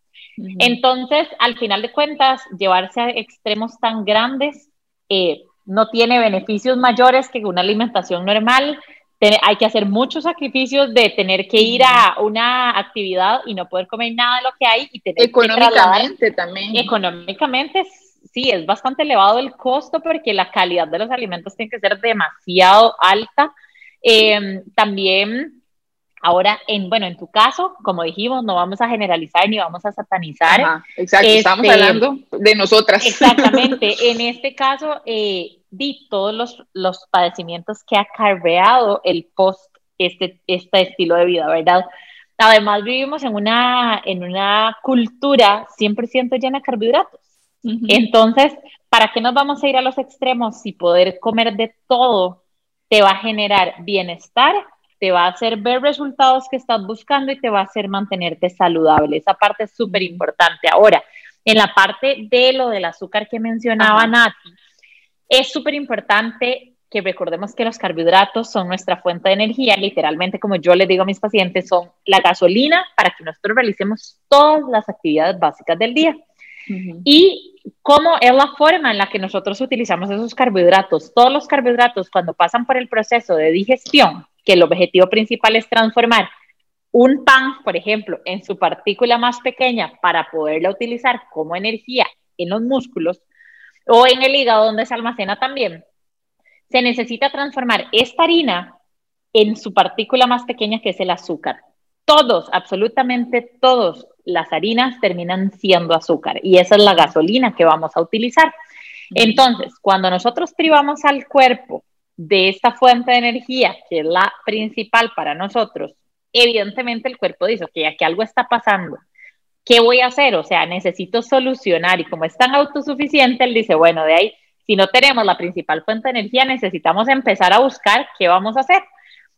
Entonces, al final de cuentas, llevarse a extremos tan grandes eh, no tiene beneficios mayores que una alimentación normal. hay que hacer muchos sacrificios de tener que ir a una actividad y no poder comer nada de lo que hay y tener económicamente también. Económicamente sí, es bastante elevado el costo porque la calidad de los alimentos tiene que ser demasiado alta Em, también, ahora, en, bueno, en tu caso, como dijimos, no vamos a generalizar ni vamos a satanizar. exacto, estamos este, hablando de nosotras. Exactamente, en este caso, eh, di todos los, los padecimientos que ha acarreado el post este, este estilo de vida, ¿verdad? Además, vivimos en una, en una cultura 100% llena de carbohidratos. Entonces, ¿para qué nos vamos a ir a los extremos y poder comer de todo te va a generar bienestar, te va a hacer ver resultados que estás buscando y te va a hacer mantenerte saludable. Esa parte es súper importante. Ahora, en la parte de lo del azúcar que mencionaba Nati, es súper importante que recordemos que los carbohidratos son nuestra fuente de energía, literalmente como yo les digo a mis pacientes, son la gasolina para que nosotros realicemos todas las actividades básicas del día. Y cómo es la forma en la que nosotros utilizamos esos carbohidratos. Todos los carbohidratos cuando pasan por el proceso de digestión, que el objetivo principal es transformar un pan, por ejemplo, en su partícula más pequeña para poderla utilizar como energía en los músculos, o en el hígado donde se almacena también, se necesita transformar esta harina en su partícula más pequeña que es el azúcar. Todos, absolutamente todos las harinas terminan siendo azúcar y esa es la gasolina que vamos a utilizar. Entonces, cuando nosotros privamos al cuerpo de esta fuente de energía, que es la principal para nosotros, evidentemente el cuerpo dice, que aquí algo está pasando. ¿Qué voy a hacer? O sea, necesito solucionar y como es tan autosuficiente, él dice, bueno, de ahí, si no tenemos la principal fuente de energía, necesitamos empezar a buscar qué vamos a hacer.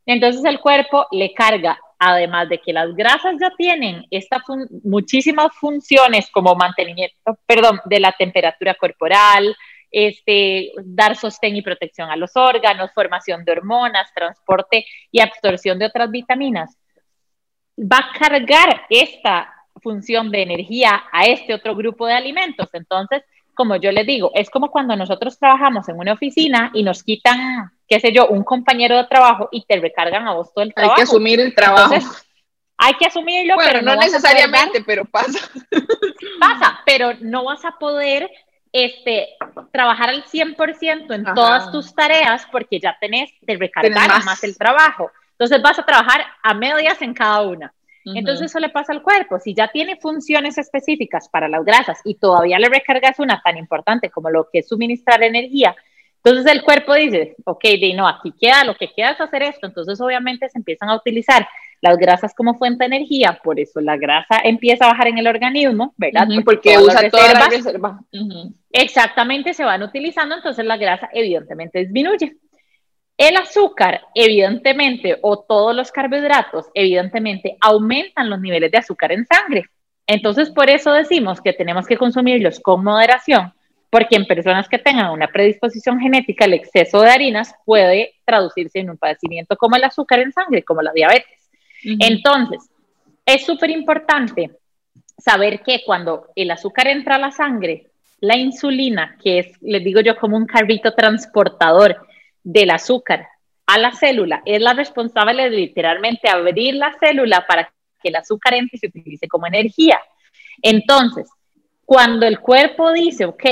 Entonces el cuerpo le carga, además de que las grasas ya tienen estas muchísimas funciones como mantenimiento, perdón, de la temperatura corporal, este, dar sostén y protección a los órganos, formación de hormonas, transporte y absorción de otras vitaminas. Va a cargar esta función de energía a este otro grupo de alimentos. Entonces, como yo les digo, es como cuando nosotros trabajamos en una oficina y nos quitan, qué sé yo, un compañero de trabajo y te recargan a vos todo el trabajo. Hay que asumir el trabajo. hay que asumirlo, pero no, necesariamente, pero pasa. Pasa, pero no vas a poder este, trabajar al 100% en todas tus tareas porque ya tenés de recargar más. el trabajo. Entonces vas a trabajar a medias en cada una. Entonces eso le pasa al cuerpo. Si ya tiene funciones específicas para las grasas y todavía le recargas una tan importante como lo que es suministrar energía, entonces el cuerpo dice, ok, de no, aquí queda, lo que queda es hacer esto. Entonces obviamente se empiezan a utilizar las grasas como fuente de energía, por eso la grasa empieza a bajar en el organismo, ¿verdad? porque, usa toda la reserva. Exactamente, se van utilizando, entonces la grasa evidentemente disminuye. El azúcar, evidentemente, o todos los carbohidratos, evidentemente, aumentan los niveles de azúcar en sangre. Entonces, por eso decimos que tenemos que consumirlos con moderación, porque en personas que tengan una predisposición genética, el exceso de harinas puede traducirse en un padecimiento como el azúcar en sangre, como la diabetes. Entonces, es súper importante saber que cuando el azúcar entra a la sangre, la insulina, que es, les digo yo, como un carrito transportador del azúcar a la célula, es la responsable de literalmente abrir la célula para que el azúcar entre y se utilice como energía. Entonces, cuando el cuerpo dice, ok,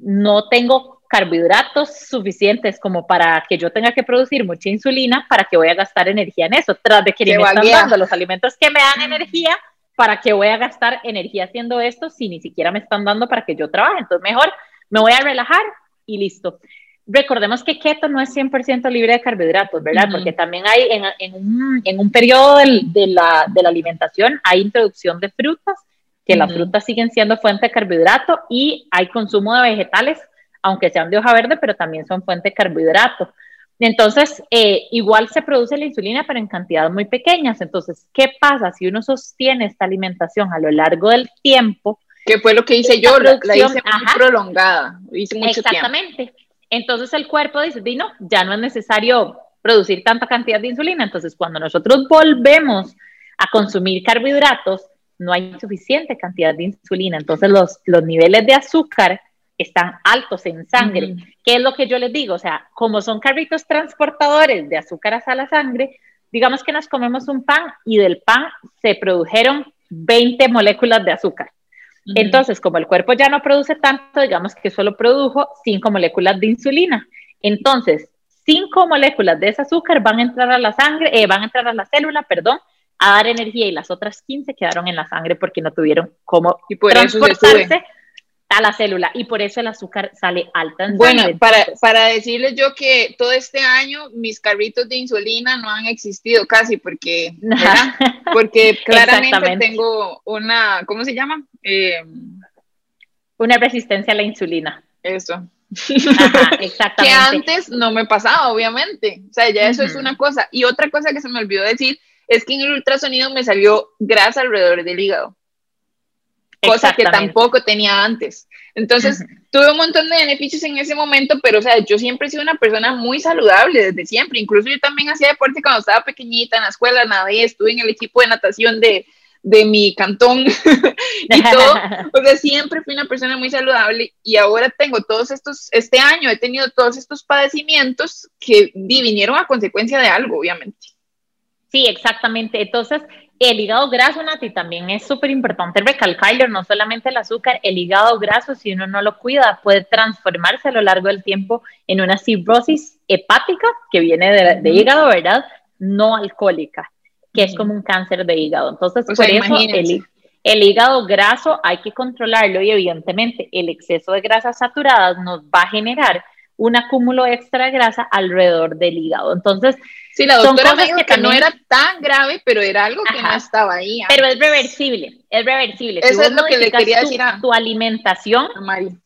no tengo carbohidratos suficientes como para que yo tenga que producir mucha insulina para que voy a gastar energía en eso, tras de que me están dando los alimentos que me dan energía, para que voy a gastar energía haciendo esto si ni siquiera me están dando para que yo trabaje. Entonces, mejor me voy a relajar y listo. Recordemos que keto no es 100% libre de carbohidratos, ¿verdad? Porque también hay en, en, un, en un periodo de, la, de la alimentación, hay introducción de frutas que las frutas siguen siendo fuente de carbohidrato y hay consumo de vegetales, aunque sean de hoja verde, pero también son fuente de carbohidrato. Entonces, eh, igual se produce la insulina, pero en cantidades muy pequeñas. Entonces, ¿qué pasa si uno sostiene esta alimentación a lo largo del tiempo? Que fue lo que hice yo, la, hice muy prolongada, hice mucho Exactamente. Entonces el cuerpo dice, no, ya no es necesario producir tanta cantidad de insulina. Entonces, cuando nosotros volvemos a consumir carbohidratos, no hay suficiente cantidad de insulina, entonces los, los niveles de azúcar están altos en sangre. ¿Qué es lo que yo les digo? O sea, como son carritos transportadores de azúcar hacia la sangre, digamos que nos comemos un pan y del pan se produjeron 20 moléculas de azúcar. Entonces, como el cuerpo ya no produce tanto, digamos que solo produjo 5 moléculas de insulina. Entonces, 5 moléculas de ese azúcar van a entrar a la sangre, eh, van a entrar a la célula, perdón, a dar energía y las otras 15 quedaron en la sangre porque no tuvieron cómo y por transportarse a la célula y por eso el azúcar sale alta en Bueno, para, para decirles yo que todo este año mis carritos de insulina no han existido casi porque, porque claramente tengo una, ¿cómo se llama? Eh, una resistencia a la insulina. Eso. exactamente. que antes no me pasaba, obviamente. O sea, ya eso es una cosa. Y otra cosa que se me olvidó decir es que en el ultrasonido me salió grasa alrededor del hígado, cosa que tampoco tenía antes. Entonces, tuve un montón de beneficios en ese momento, pero, o sea, yo siempre he sido una persona muy saludable desde siempre. Incluso yo también hacía deporte cuando estaba pequeñita en la escuela, nadie, estuve en el equipo de natación de, de mi cantón y todo. O sea, siempre fui una persona muy saludable y ahora tengo todos estos, este año he tenido todos estos padecimientos que vinieron a consecuencia de algo, obviamente. Sí, exactamente. Entonces, el hígado graso, Nati, también es súper importante recalcarlo, no solamente el azúcar, el hígado graso, si uno no lo cuida, puede transformarse a lo largo del tiempo en una cirrosis hepática, que viene de, hígado, ¿verdad? No alcohólica, que es como un cáncer de hígado. Entonces, por eso el, el hígado graso hay que controlarlo y evidentemente el exceso de grasas saturadas nos va a generar un acúmulo extra de grasa alrededor del hígado. Entonces, sí, la doctora me dijo que, no era tan grave, pero era algo que no estaba ahí. Pero es reversible, es reversible. Eso es lo que le quería decir a tu alimentación,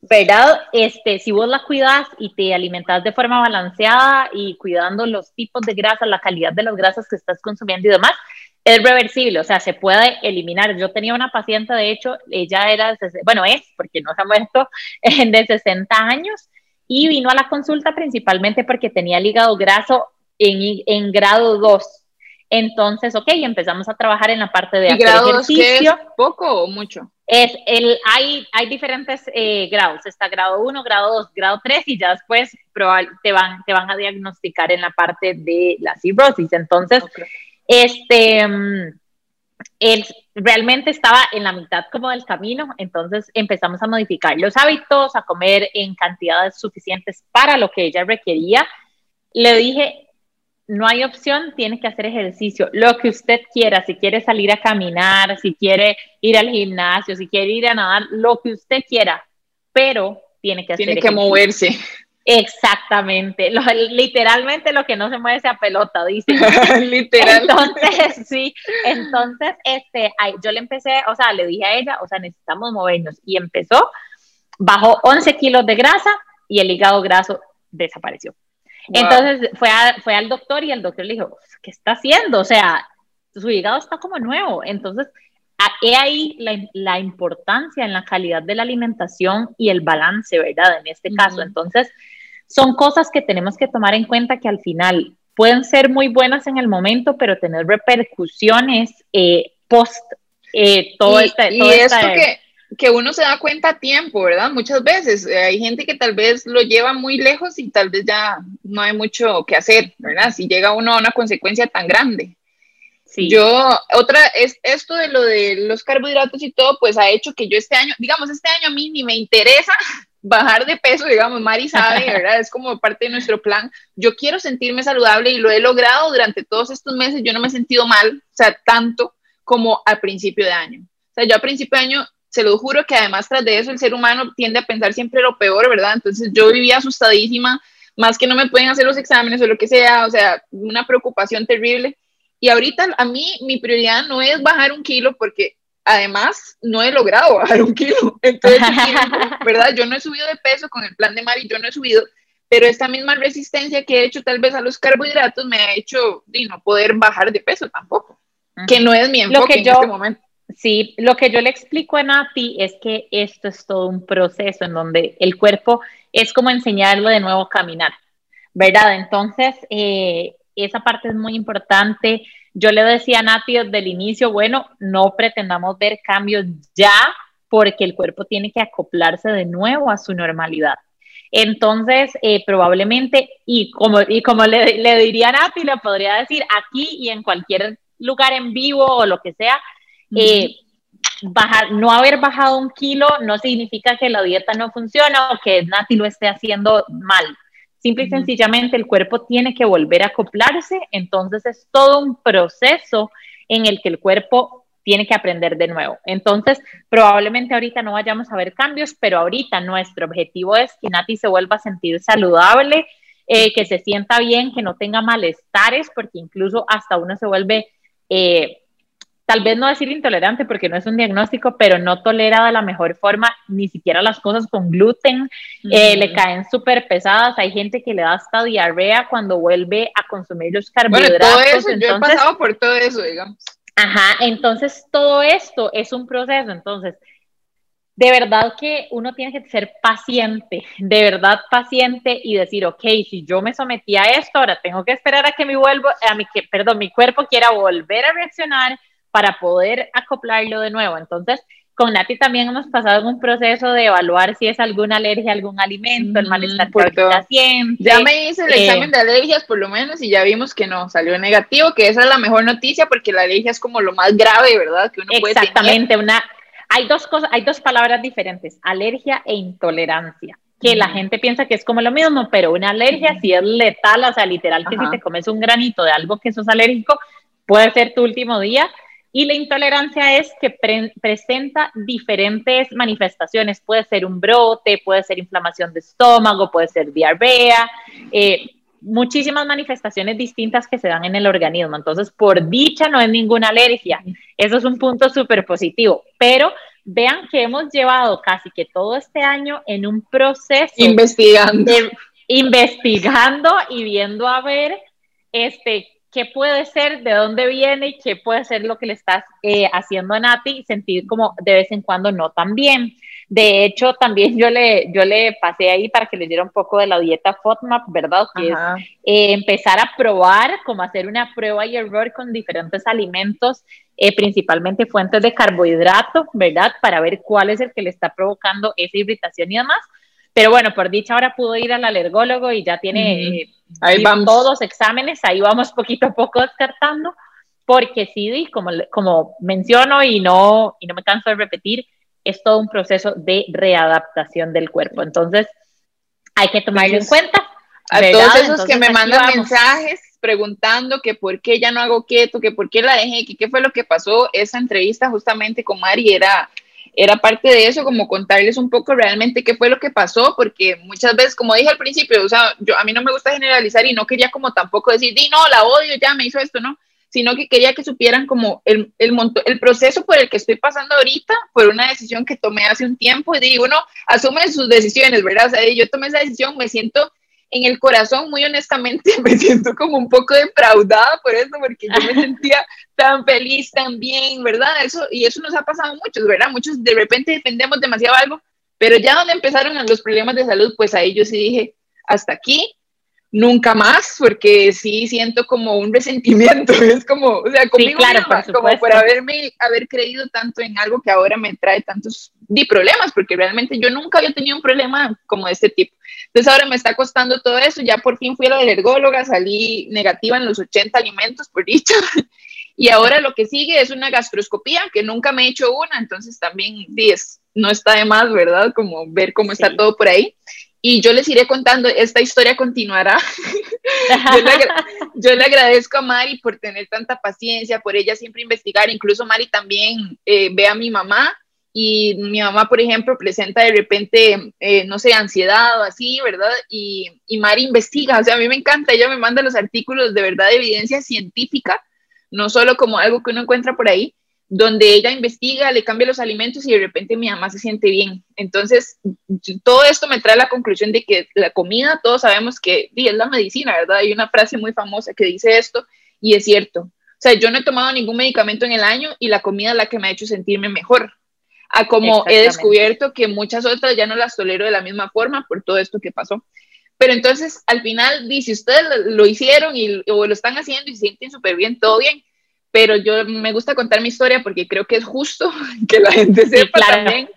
¿verdad? Este, si vos la cuidas y te alimentas de forma balanceada y cuidando los tipos de grasa, la calidad de las grasas que estás consumiendo y demás, es reversible, o sea, se puede eliminar. Yo tenía una paciente, de hecho, ella era, bueno, es, porque no se ha muerto, de 60 años, y vino a la consulta principalmente porque tenía el hígado graso en, en grado 2. Entonces, ok, empezamos a trabajar en la parte de hacer ejercicio. es ¿Poco o mucho? Es el, hay, hay diferentes eh, grados, está grado 1, grado 2, grado 3 y ya después probable, te, van, te van a diagnosticar en la parte de la cirrosis. Entonces, este, mm, él realmente estaba en la mitad como del camino, entonces empezamos a modificar los hábitos, a comer en cantidades suficientes para lo que ella requería. Le dije, no hay opción, tiene que hacer ejercicio, lo que usted quiera, si quiere salir a caminar, si quiere ir al gimnasio, si quiere ir a nadar, lo que usted quiera, pero tiene que hacer Tiene que moverse. Exactamente, literalmente lo que no se mueve sea pelota, dice. Literal. Entonces, sí, entonces, este, yo le empecé, o sea, le dije a ella, o sea, necesitamos movernos y empezó, bajó 11 kilos de grasa y el hígado graso desapareció. Entonces fue, fue al doctor y el doctor le dijo, ¿qué está haciendo? O sea, su hígado está como nuevo. Entonces, he ahí la, importancia en la calidad de la alimentación y el balance, ¿verdad? En este caso. Entonces, son cosas que tenemos que tomar en cuenta que al final pueden ser muy buenas en el momento, pero tener repercusiones eh, post eh, todo y, este, y esto que, que uno se da cuenta a tiempo, ¿verdad? Muchas veces eh, hay gente que tal vez lo lleva muy lejos y tal vez ya no hay mucho que hacer, ¿verdad? Si llega uno a una consecuencia tan grande. Sí. Yo, otra, es esto de lo de los carbohidratos y todo, pues ha hecho que yo este año, digamos, este año a mí ni me interesa bajar de peso, digamos, Mari sabe, ¿verdad? Es como parte de nuestro plan. Yo quiero sentirme saludable y lo he logrado durante todos estos meses. Yo no me he sentido mal, o sea, tanto como al principio de año. O sea, yo a principio de año, se lo juro que además tras de eso el ser humano tiende a pensar siempre lo peor, ¿verdad? Entonces yo vivía asustadísima, más que no me pueden hacer los exámenes o lo que sea, o sea, una preocupación terrible. Y ahorita a mí mi prioridad no es bajar un kilo porque además no he logrado bajar un kilo. Entonces, ¿verdad? Yo no he subido de peso con el plan de Mari, yo no he subido, pero esta misma resistencia que he hecho tal vez a los carbohidratos me ha hecho y no poder bajar de peso tampoco, que no es mi enfoque en este momento. Sí, lo que yo le explico a Nati es que esto es todo un proceso en donde el cuerpo es como enseñarlo de nuevo a caminar, ¿verdad? Entonces, eh, esa parte es muy importante yo le decía a Nati desde el inicio, bueno, no pretendamos ver cambios ya porque el cuerpo tiene que acoplarse de nuevo a su normalidad. Entonces, eh, probablemente, y como, y como le, le, diría a Nati, le podría decir aquí y en cualquier lugar en vivo o lo que sea, eh, bajar, no haber bajado un kilo no significa que la dieta no funciona o que Nati lo esté haciendo mal. Simple y sencillamente el cuerpo tiene que volver a acoplarse, entonces es todo un proceso en el que el cuerpo tiene que aprender de nuevo. Entonces, probablemente ahorita no vayamos a ver cambios, pero ahorita nuestro objetivo es que Nati se vuelva a sentir saludable, eh, que se sienta bien, que no tenga malestares, porque incluso hasta uno se vuelve eh, tal vez no decir intolerante porque no es un diagnóstico, pero no tolera de la mejor forma ni siquiera las cosas con gluten, eh, le caen súper pesadas, hay gente que le da hasta diarrea cuando vuelve a consumir los carbohidratos. Bueno, todo eso, yo he pasado por todo eso, digamos. Ajá, entonces todo esto es un proceso, entonces de verdad que uno tiene que ser paciente, de verdad paciente y decir, ok, si yo me sometí a esto, ahora tengo que esperar a que mi vuelvo, a mi, que, perdón, mi cuerpo quiera volver a reaccionar, para poder acoplarlo de nuevo. Entonces, con Nati también hemos pasado en un proceso de evaluar si es alguna alergia a algún alimento, el malestar que está Ya me hice el eh, examen de alergias por lo menos y ya vimos que no, salió negativo, que esa es la mejor noticia porque la alergia es como lo más grave, ¿verdad? Que uno Exactamente, una hay dos cosas, hay dos palabras diferentes, alergia e intolerancia que la gente piensa que es como lo mismo, pero una alergia si es letal, o sea, literal que si te comes un granito de algo que sos alérgico, puede ser tu último día y la intolerancia es que presenta diferentes manifestaciones. Puede ser un brote, puede ser inflamación de estómago, puede ser diarrea, eh, muchísimas manifestaciones distintas que se dan en el organismo. Entonces, por dicha, no es ninguna alergia. Eso es un punto súper positivo. Pero vean que hemos llevado casi que todo este año en un proceso. Investigando. investigando y viendo a ver este, qué puede ser, de dónde viene y qué puede ser lo que le estás eh, haciendo a Nati y sentir como de vez en cuando no tan bien. De hecho, también yo le, yo le pasé ahí para que le diera un poco de la dieta FODMAP, ¿verdad? Que es eh, empezar a probar, como hacer una prueba y error con diferentes alimentos, eh, principalmente fuentes de carbohidrato, ¿verdad? Para ver cuál es el que le está provocando esa irritación y demás. Pero bueno, por dicha ahora pudo ir al alergólogo y ya tiene ahí vamos. todos exámenes, ahí vamos poquito a poco descartando, porque sí, como, como menciono y no, y no me canso de repetir, es todo un proceso de readaptación del cuerpo. Entonces, hay que tomarlo en cuenta. A todos esos que me mandan mensajes preguntando que por qué ya no hago keto, que por qué la dejé, que qué fue lo que pasó, esa entrevista justamente con Mari era era parte de eso, como contarles un poco realmente qué fue lo que pasó, porque muchas veces, como dije al principio, o sea, yo, a mí no me gusta generalizar y no quería como tampoco decir, di, no, la odio, ya me hizo esto, ¿no? Sino que quería que supieran como el, el, el proceso por el que estoy pasando ahorita, por una decisión que tomé hace un tiempo, y digo, uno asume sus decisiones, ¿verdad? O sea, yo tomé esa decisión, me siento en el corazón, muy honestamente, me siento como un poco defraudada por eso, porque yo me sentía tan feliz, tan bien, ¿verdad? Eso, y eso nos ha pasado a muchos, ¿verdad? Muchos de repente defendemos demasiado algo, pero ya donde empezaron los problemas de salud, pues ahí yo sí dije, hasta aquí, nunca más, porque sí siento como un resentimiento, es como, o sea, conmigo sí, claro, por como por haberme, haber creído tanto en algo que ahora me trae tantos problemas, porque realmente yo nunca había tenido un problema como de este tipo. Entonces ahora me está costando todo eso, ya por fin fui a la alergóloga, salí negativa en los 80 alimentos, por dicho, y ahora lo que sigue es una gastroscopía, que nunca me he hecho una, entonces también no está de más, ¿verdad? Como ver cómo está todo por ahí y yo les iré contando, esta historia continuará. yo, le, agradezco a Mari por tener tanta paciencia, por ella siempre investigar, incluso Mari también eh, ve a mi mamá y mi mamá, por ejemplo, presenta de repente, eh, no sé, ansiedad o así, ¿verdad? Y, y Mari investiga, o sea, a mí me encanta, ella me manda los artículos de verdad de evidencia científica, no solo como algo que uno encuentra por ahí, donde ella investiga, le cambia los alimentos y de repente mi mamá se siente bien. Entonces, todo esto me trae la conclusión de que la comida, todos sabemos que es la medicina, ¿verdad? Hay una frase muy famosa que dice esto y es cierto. O sea, yo no he tomado ningún medicamento en el año y la comida es la que me ha hecho sentirme mejor. A como he descubierto que muchas otras ya no las tolero de la misma forma por todo esto que pasó. Pero entonces, al final, dice, ustedes lo hicieron y, o lo están haciendo y se sienten súper bien, todo bien pero yo me gusta contar mi historia porque creo que es justo que la gente sepa también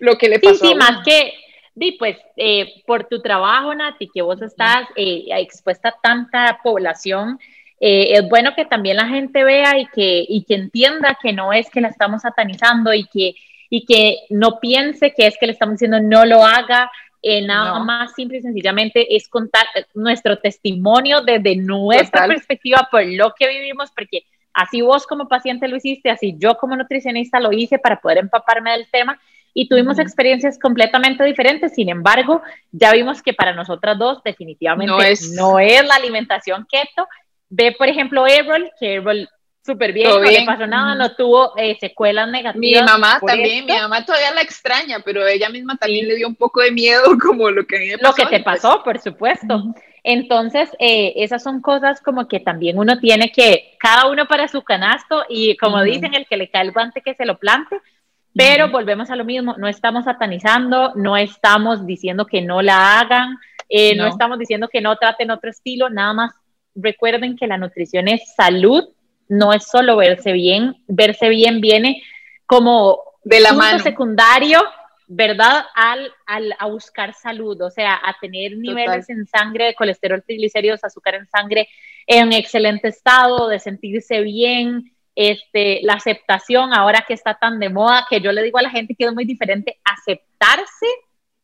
lo que le pasó. Sí, sí, más que, di, pues, eh, por tu trabajo, Nati, que vos estás eh, expuesta a tanta población, eh, es bueno que también la gente vea y que, y que entienda que no es que la estamos satanizando y que, y que no piense que es que le estamos diciendo no lo haga, nada más simple y sencillamente es contar nuestro testimonio desde nuestra perspectiva por lo que vivimos, porque Así vos como paciente lo hiciste, así yo como nutricionista lo hice para poder empaparme del tema y tuvimos experiencias completamente diferentes. Sin embargo, ya vimos que para nosotras dos definitivamente no es, la alimentación keto. Ve, por ejemplo, Errol, que Errol súper bien, no le pasó nada, no tuvo eh, secuelas negativas. Mi mamá también, mi mamá todavía la extraña, pero ella misma también le dio un poco de miedo como lo que a mí me pasó. Lo que te pasó, por supuesto. Entonces, eh, esas son cosas como que también uno tiene que, cada uno para su canasto y como dicen, el que le cae el guante que se lo plante, pero volvemos a lo mismo, no estamos satanizando, no estamos diciendo que no la hagan, eh, no. estamos diciendo que no traten otro estilo, nada más recuerden que la nutrición es salud, no es solo verse bien, verse bien viene como de la punto secundario, ¿verdad? Al, al, a buscar salud, o sea, a tener niveles en sangre de colesterol, triglicéridos, azúcar en sangre en excelente estado, de sentirse bien, este, la aceptación ahora que está tan de moda, que yo le digo a la gente que es muy diferente aceptarse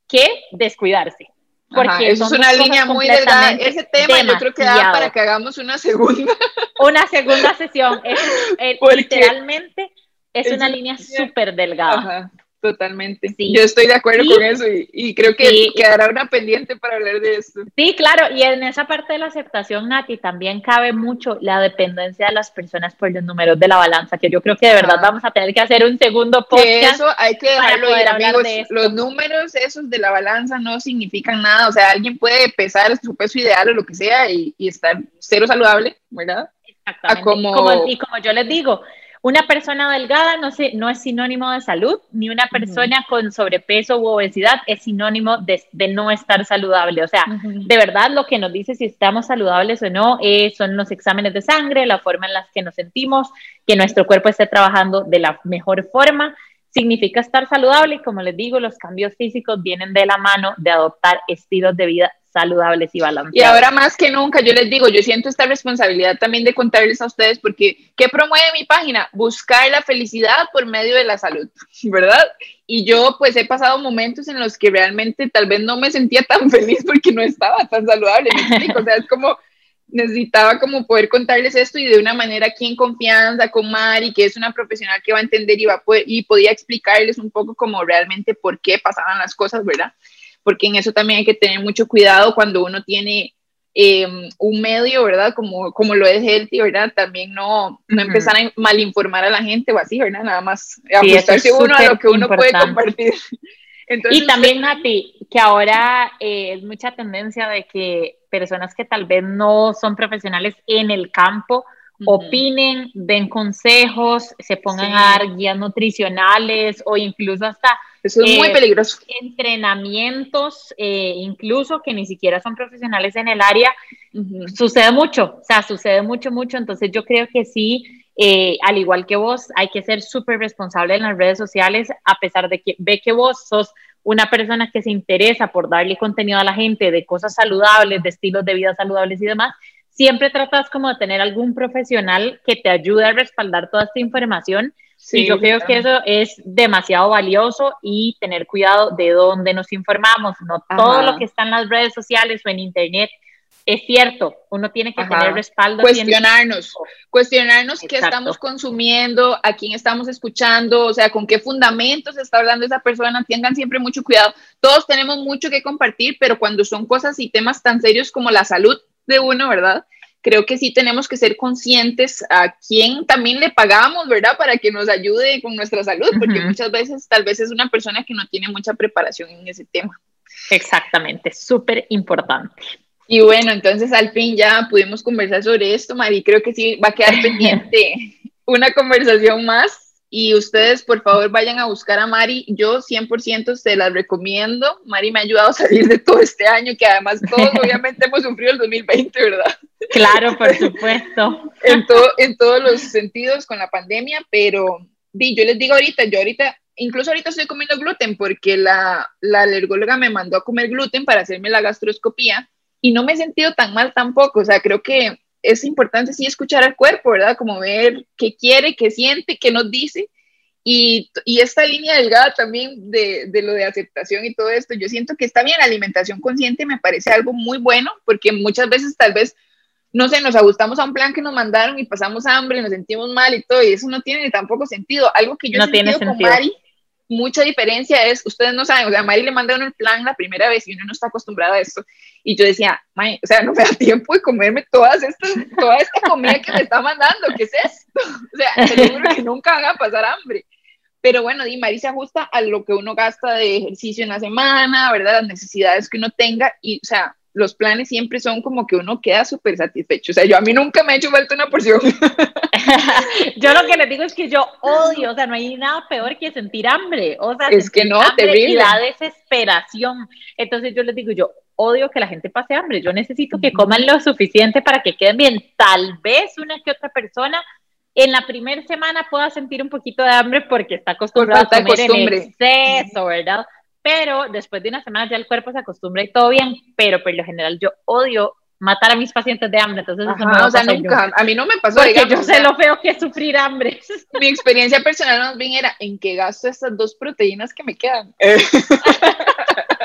que descuidarse. Porque eso es una línea muy delgada. Ese tema yo creo que da para que hagamos una segunda. Una segunda sesión. Es, literalmente es, una línea súper delgada. Totalmente. Yo estoy de acuerdo con eso y, creo que quedará una pendiente para hablar de esto. Sí, claro, y en esa parte de la aceptación, Nati, también cabe mucho la dependencia de las personas por los números de la balanza, que yo creo que de verdad vamos a tener que hacer un segundo podcast. eso hay que dejarlo ir, amigos. Los números esos de la balanza no significan nada, o sea, alguien puede pesar su peso ideal o lo que sea y, estar cero saludable, ¿verdad? Exactamente. y como yo les digo, una persona delgada no, no es sinónimo de salud, ni una persona con sobrepeso u obesidad es sinónimo de, no estar saludable. O sea, de verdad lo que nos dice si estamos saludables o no eh, son los exámenes de sangre, la forma en la que nos sentimos, que nuestro cuerpo esté trabajando de la mejor forma. Significa estar saludable y como les digo, los cambios físicos vienen de la mano de adoptar estilos de vida saludables y balanceados. Y ahora más que nunca, yo les digo, yo siento esta responsabilidad también de contarles a ustedes, porque ¿qué promueve mi página? Buscar la felicidad por medio de la salud, ¿verdad? Y yo pues he pasado momentos en los que realmente tal vez no me sentía tan feliz porque no estaba tan saludable, ¿me explico? O sea, es como necesitaba como poder contarles esto y de una manera aquí en confianza con Mari, que es una profesional que va a entender y va a poder, y podía explicarles un poco como realmente por qué pasaban las cosas, ¿verdad? Porque en eso también hay que tener mucho cuidado cuando uno tiene em, un medio, ¿verdad? Como, como lo es Healthy, ¿verdad? También no, no empezar a malinformar a la gente o así, ¿verdad? Nada más ajustarse uno a lo que uno puede compartir. y también, Nati, que ahora eh, es mucha tendencia de que personas que tal vez no son profesionales en el campo, opinen, den consejos, se pongan a dar guías nutricionales o incluso hasta eso es muy eh, peligroso. Entrenamientos, eh, incluso que ni siquiera son profesionales en el área, sucede mucho, o sea, sucede mucho, mucho. Entonces yo creo que sí, eh, al igual que vos, hay que ser súper responsable en las redes sociales, a pesar de que ve que vos sos una persona que se interesa por darle contenido a la gente de cosas saludables, de estilos de vida saludables y demás, siempre tratas como de tener algún profesional que te ayude a respaldar toda esta información Sí, yo creo que eso es demasiado valioso y tener cuidado de dónde nos informamos. No todo lo que está en las redes sociales o en internet es cierto. Uno tiene que tener respaldo. Cuestionarnos, cuestionarnos qué estamos consumiendo, a quién estamos escuchando, o sea, con qué fundamentos está hablando esa persona. Tengan siempre mucho cuidado. Todos tenemos mucho que compartir, pero cuando son cosas y temas tan serios como la salud de uno, ¿verdad? Creo que sí tenemos que ser conscientes a quién también le pagamos, ¿verdad? Para que nos ayude con nuestra salud, porque muchas veces tal vez es una persona que no tiene mucha preparación en ese tema. Exactamente, súper importante. Y bueno, entonces al fin ya pudimos conversar sobre esto, Mari. Creo que sí va a quedar pendiente una conversación más y ustedes, por favor, vayan a buscar a Mari. Yo 100% se las recomiendo. Mari me ha ayudado a salir de todo este año, que además todos obviamente hemos sufrido el 2020, ¿verdad? Claro, por supuesto. en, todo, en todos los sentidos con la pandemia, pero yo les digo ahorita, yo ahorita, incluso ahorita estoy comiendo gluten porque la, la alergóloga me mandó a comer gluten para hacerme la gastroscopía y no me he sentido tan mal tampoco. O sea, creo que es importante sí escuchar al cuerpo, ¿verdad? Como ver qué quiere, qué siente, qué nos dice. Y, y esta línea delgada también de, de, lo de aceptación y todo esto, yo siento que está bien, la alimentación consciente me parece algo muy bueno, porque muchas veces tal vez, no sé, nos ajustamos a un plan que nos mandaron y pasamos hambre, nos sentimos mal y todo, y eso no tiene tampoco sentido. Algo que yo no tiene sentido. con Mari mucha diferencia es, ustedes no saben, o sea, a Mari le mandaron el plan la primera vez y uno no está acostumbrado a esto. Y yo decía, o sea, no me da tiempo de comerme todas estas, toda esta comida que me está mandando, ¿qué es esto? O sea, seguro que nunca van a pasar hambre. Pero bueno, Di Mari se ajusta a lo que uno gasta de ejercicio en la semana, ¿verdad? Las necesidades que uno tenga y, o sea, los planes siempre son como que uno queda súper satisfecho. O sea, yo a mí nunca me ha hecho falta una porción. yo lo que les digo es que yo odio, o sea, no hay nada peor que sentir hambre. O sea, es que no, terrible. Y la desesperación. Entonces yo les digo, yo odio que la gente pase hambre. Yo necesito que coman lo suficiente para que queden bien. Tal vez una que otra persona en la primera semana pueda sentir un poquito de hambre porque está acostumbrado a comer en exceso, ¿verdad? Pero después de una semana ya el cuerpo se acostumbra y todo bien, pero por lo general yo odio matar a mis pacientes de hambre, entonces eso no o sea, nunca, a mí no me pasó, porque yo sé lo feo que es sufrir hambre. Mi experiencia personal más bien era en qué gasto estas dos proteínas que me quedan.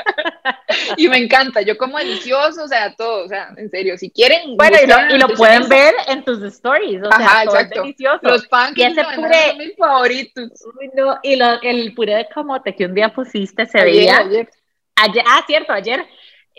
y me encanta, yo como delicioso, o sea, todo, o sea, en serio, si quieren. Bueno, y lo, pueden ver en tus stories, o sea, todo Es delicioso. Los pancakes son mis favoritos. y el puré de camote que un día pusiste se veía. Ayer. ayer. Ah, cierto, ayer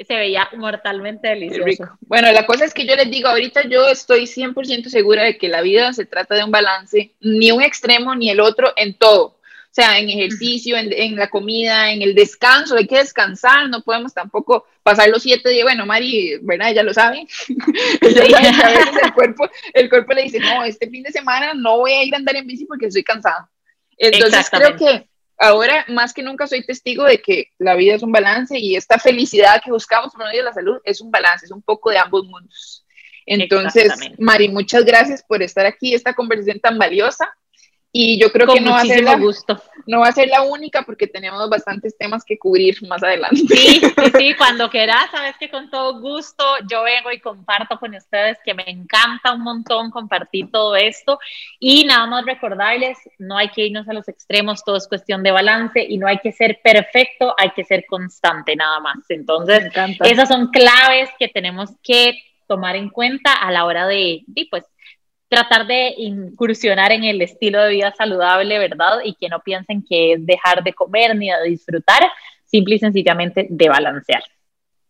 se veía mortalmente delicioso. Bueno, la cosa es que yo les digo, ahorita yo estoy 100% segura de que la vida se trata de un balance, ni un extremo ni el otro en todo. O sea, en ejercicio, en, la comida, en el descanso, hay que descansar, no podemos tampoco pasar los siete días, bueno, Mari, ¿verdad? Ella lo sabe, el cuerpo, el cuerpo le dice, no, este fin de semana no voy a ir a andar en bici porque estoy cansada. Entonces creo que ahora más que nunca soy testigo de que la vida es un balance y esta felicidad que buscamos por medio de la salud es un balance, es un poco de ambos mundos. Entonces, Mari, muchas gracias por estar aquí, esta conversación tan valiosa. Y yo creo que no va, a ser la, gusto. no va a ser la única porque tenemos bastantes temas que cubrir más adelante. Sí, sí, sí, cuando quieras, sabes que con todo gusto yo vengo y comparto con ustedes que me encanta un montón compartir todo esto. Y nada más recordarles, no hay que irnos a los extremos, todo es cuestión de balance y no hay que ser perfecto, hay que ser constante nada más. Entonces, esas son claves que tenemos que tomar en cuenta a la hora de, de pues, tratar de incursionar en el estilo de vida saludable, ¿verdad? Y que no piensen que es dejar de comer ni de disfrutar, simple y sencillamente de balancear.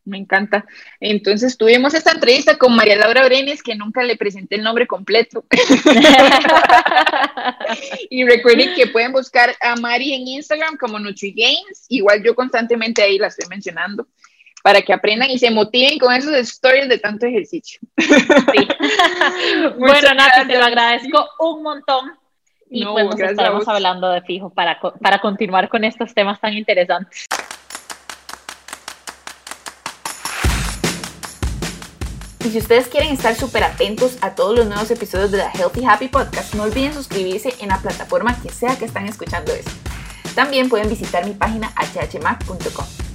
Me encanta. Entonces tuvimos esta entrevista con María Laura Brenes, que nunca le presenté el nombre completo. y recuerden que pueden buscar a Mari en Instagram como NutriGames. Igual yo constantemente ahí la estoy mencionando para que aprendan y se motiven con esos stories de tanto ejercicio. Sí. bueno, Nati, te lo agradezco un montón. Y pues nos estaremos hablando de fijo para, para continuar con estos temas tan interesantes. Y si ustedes quieren estar súper atentos a todos los nuevos episodios de la Healthy Happy Podcast, no olviden suscribirse en la plataforma que sea que están escuchando esto. También pueden visitar mi página hhmac.com.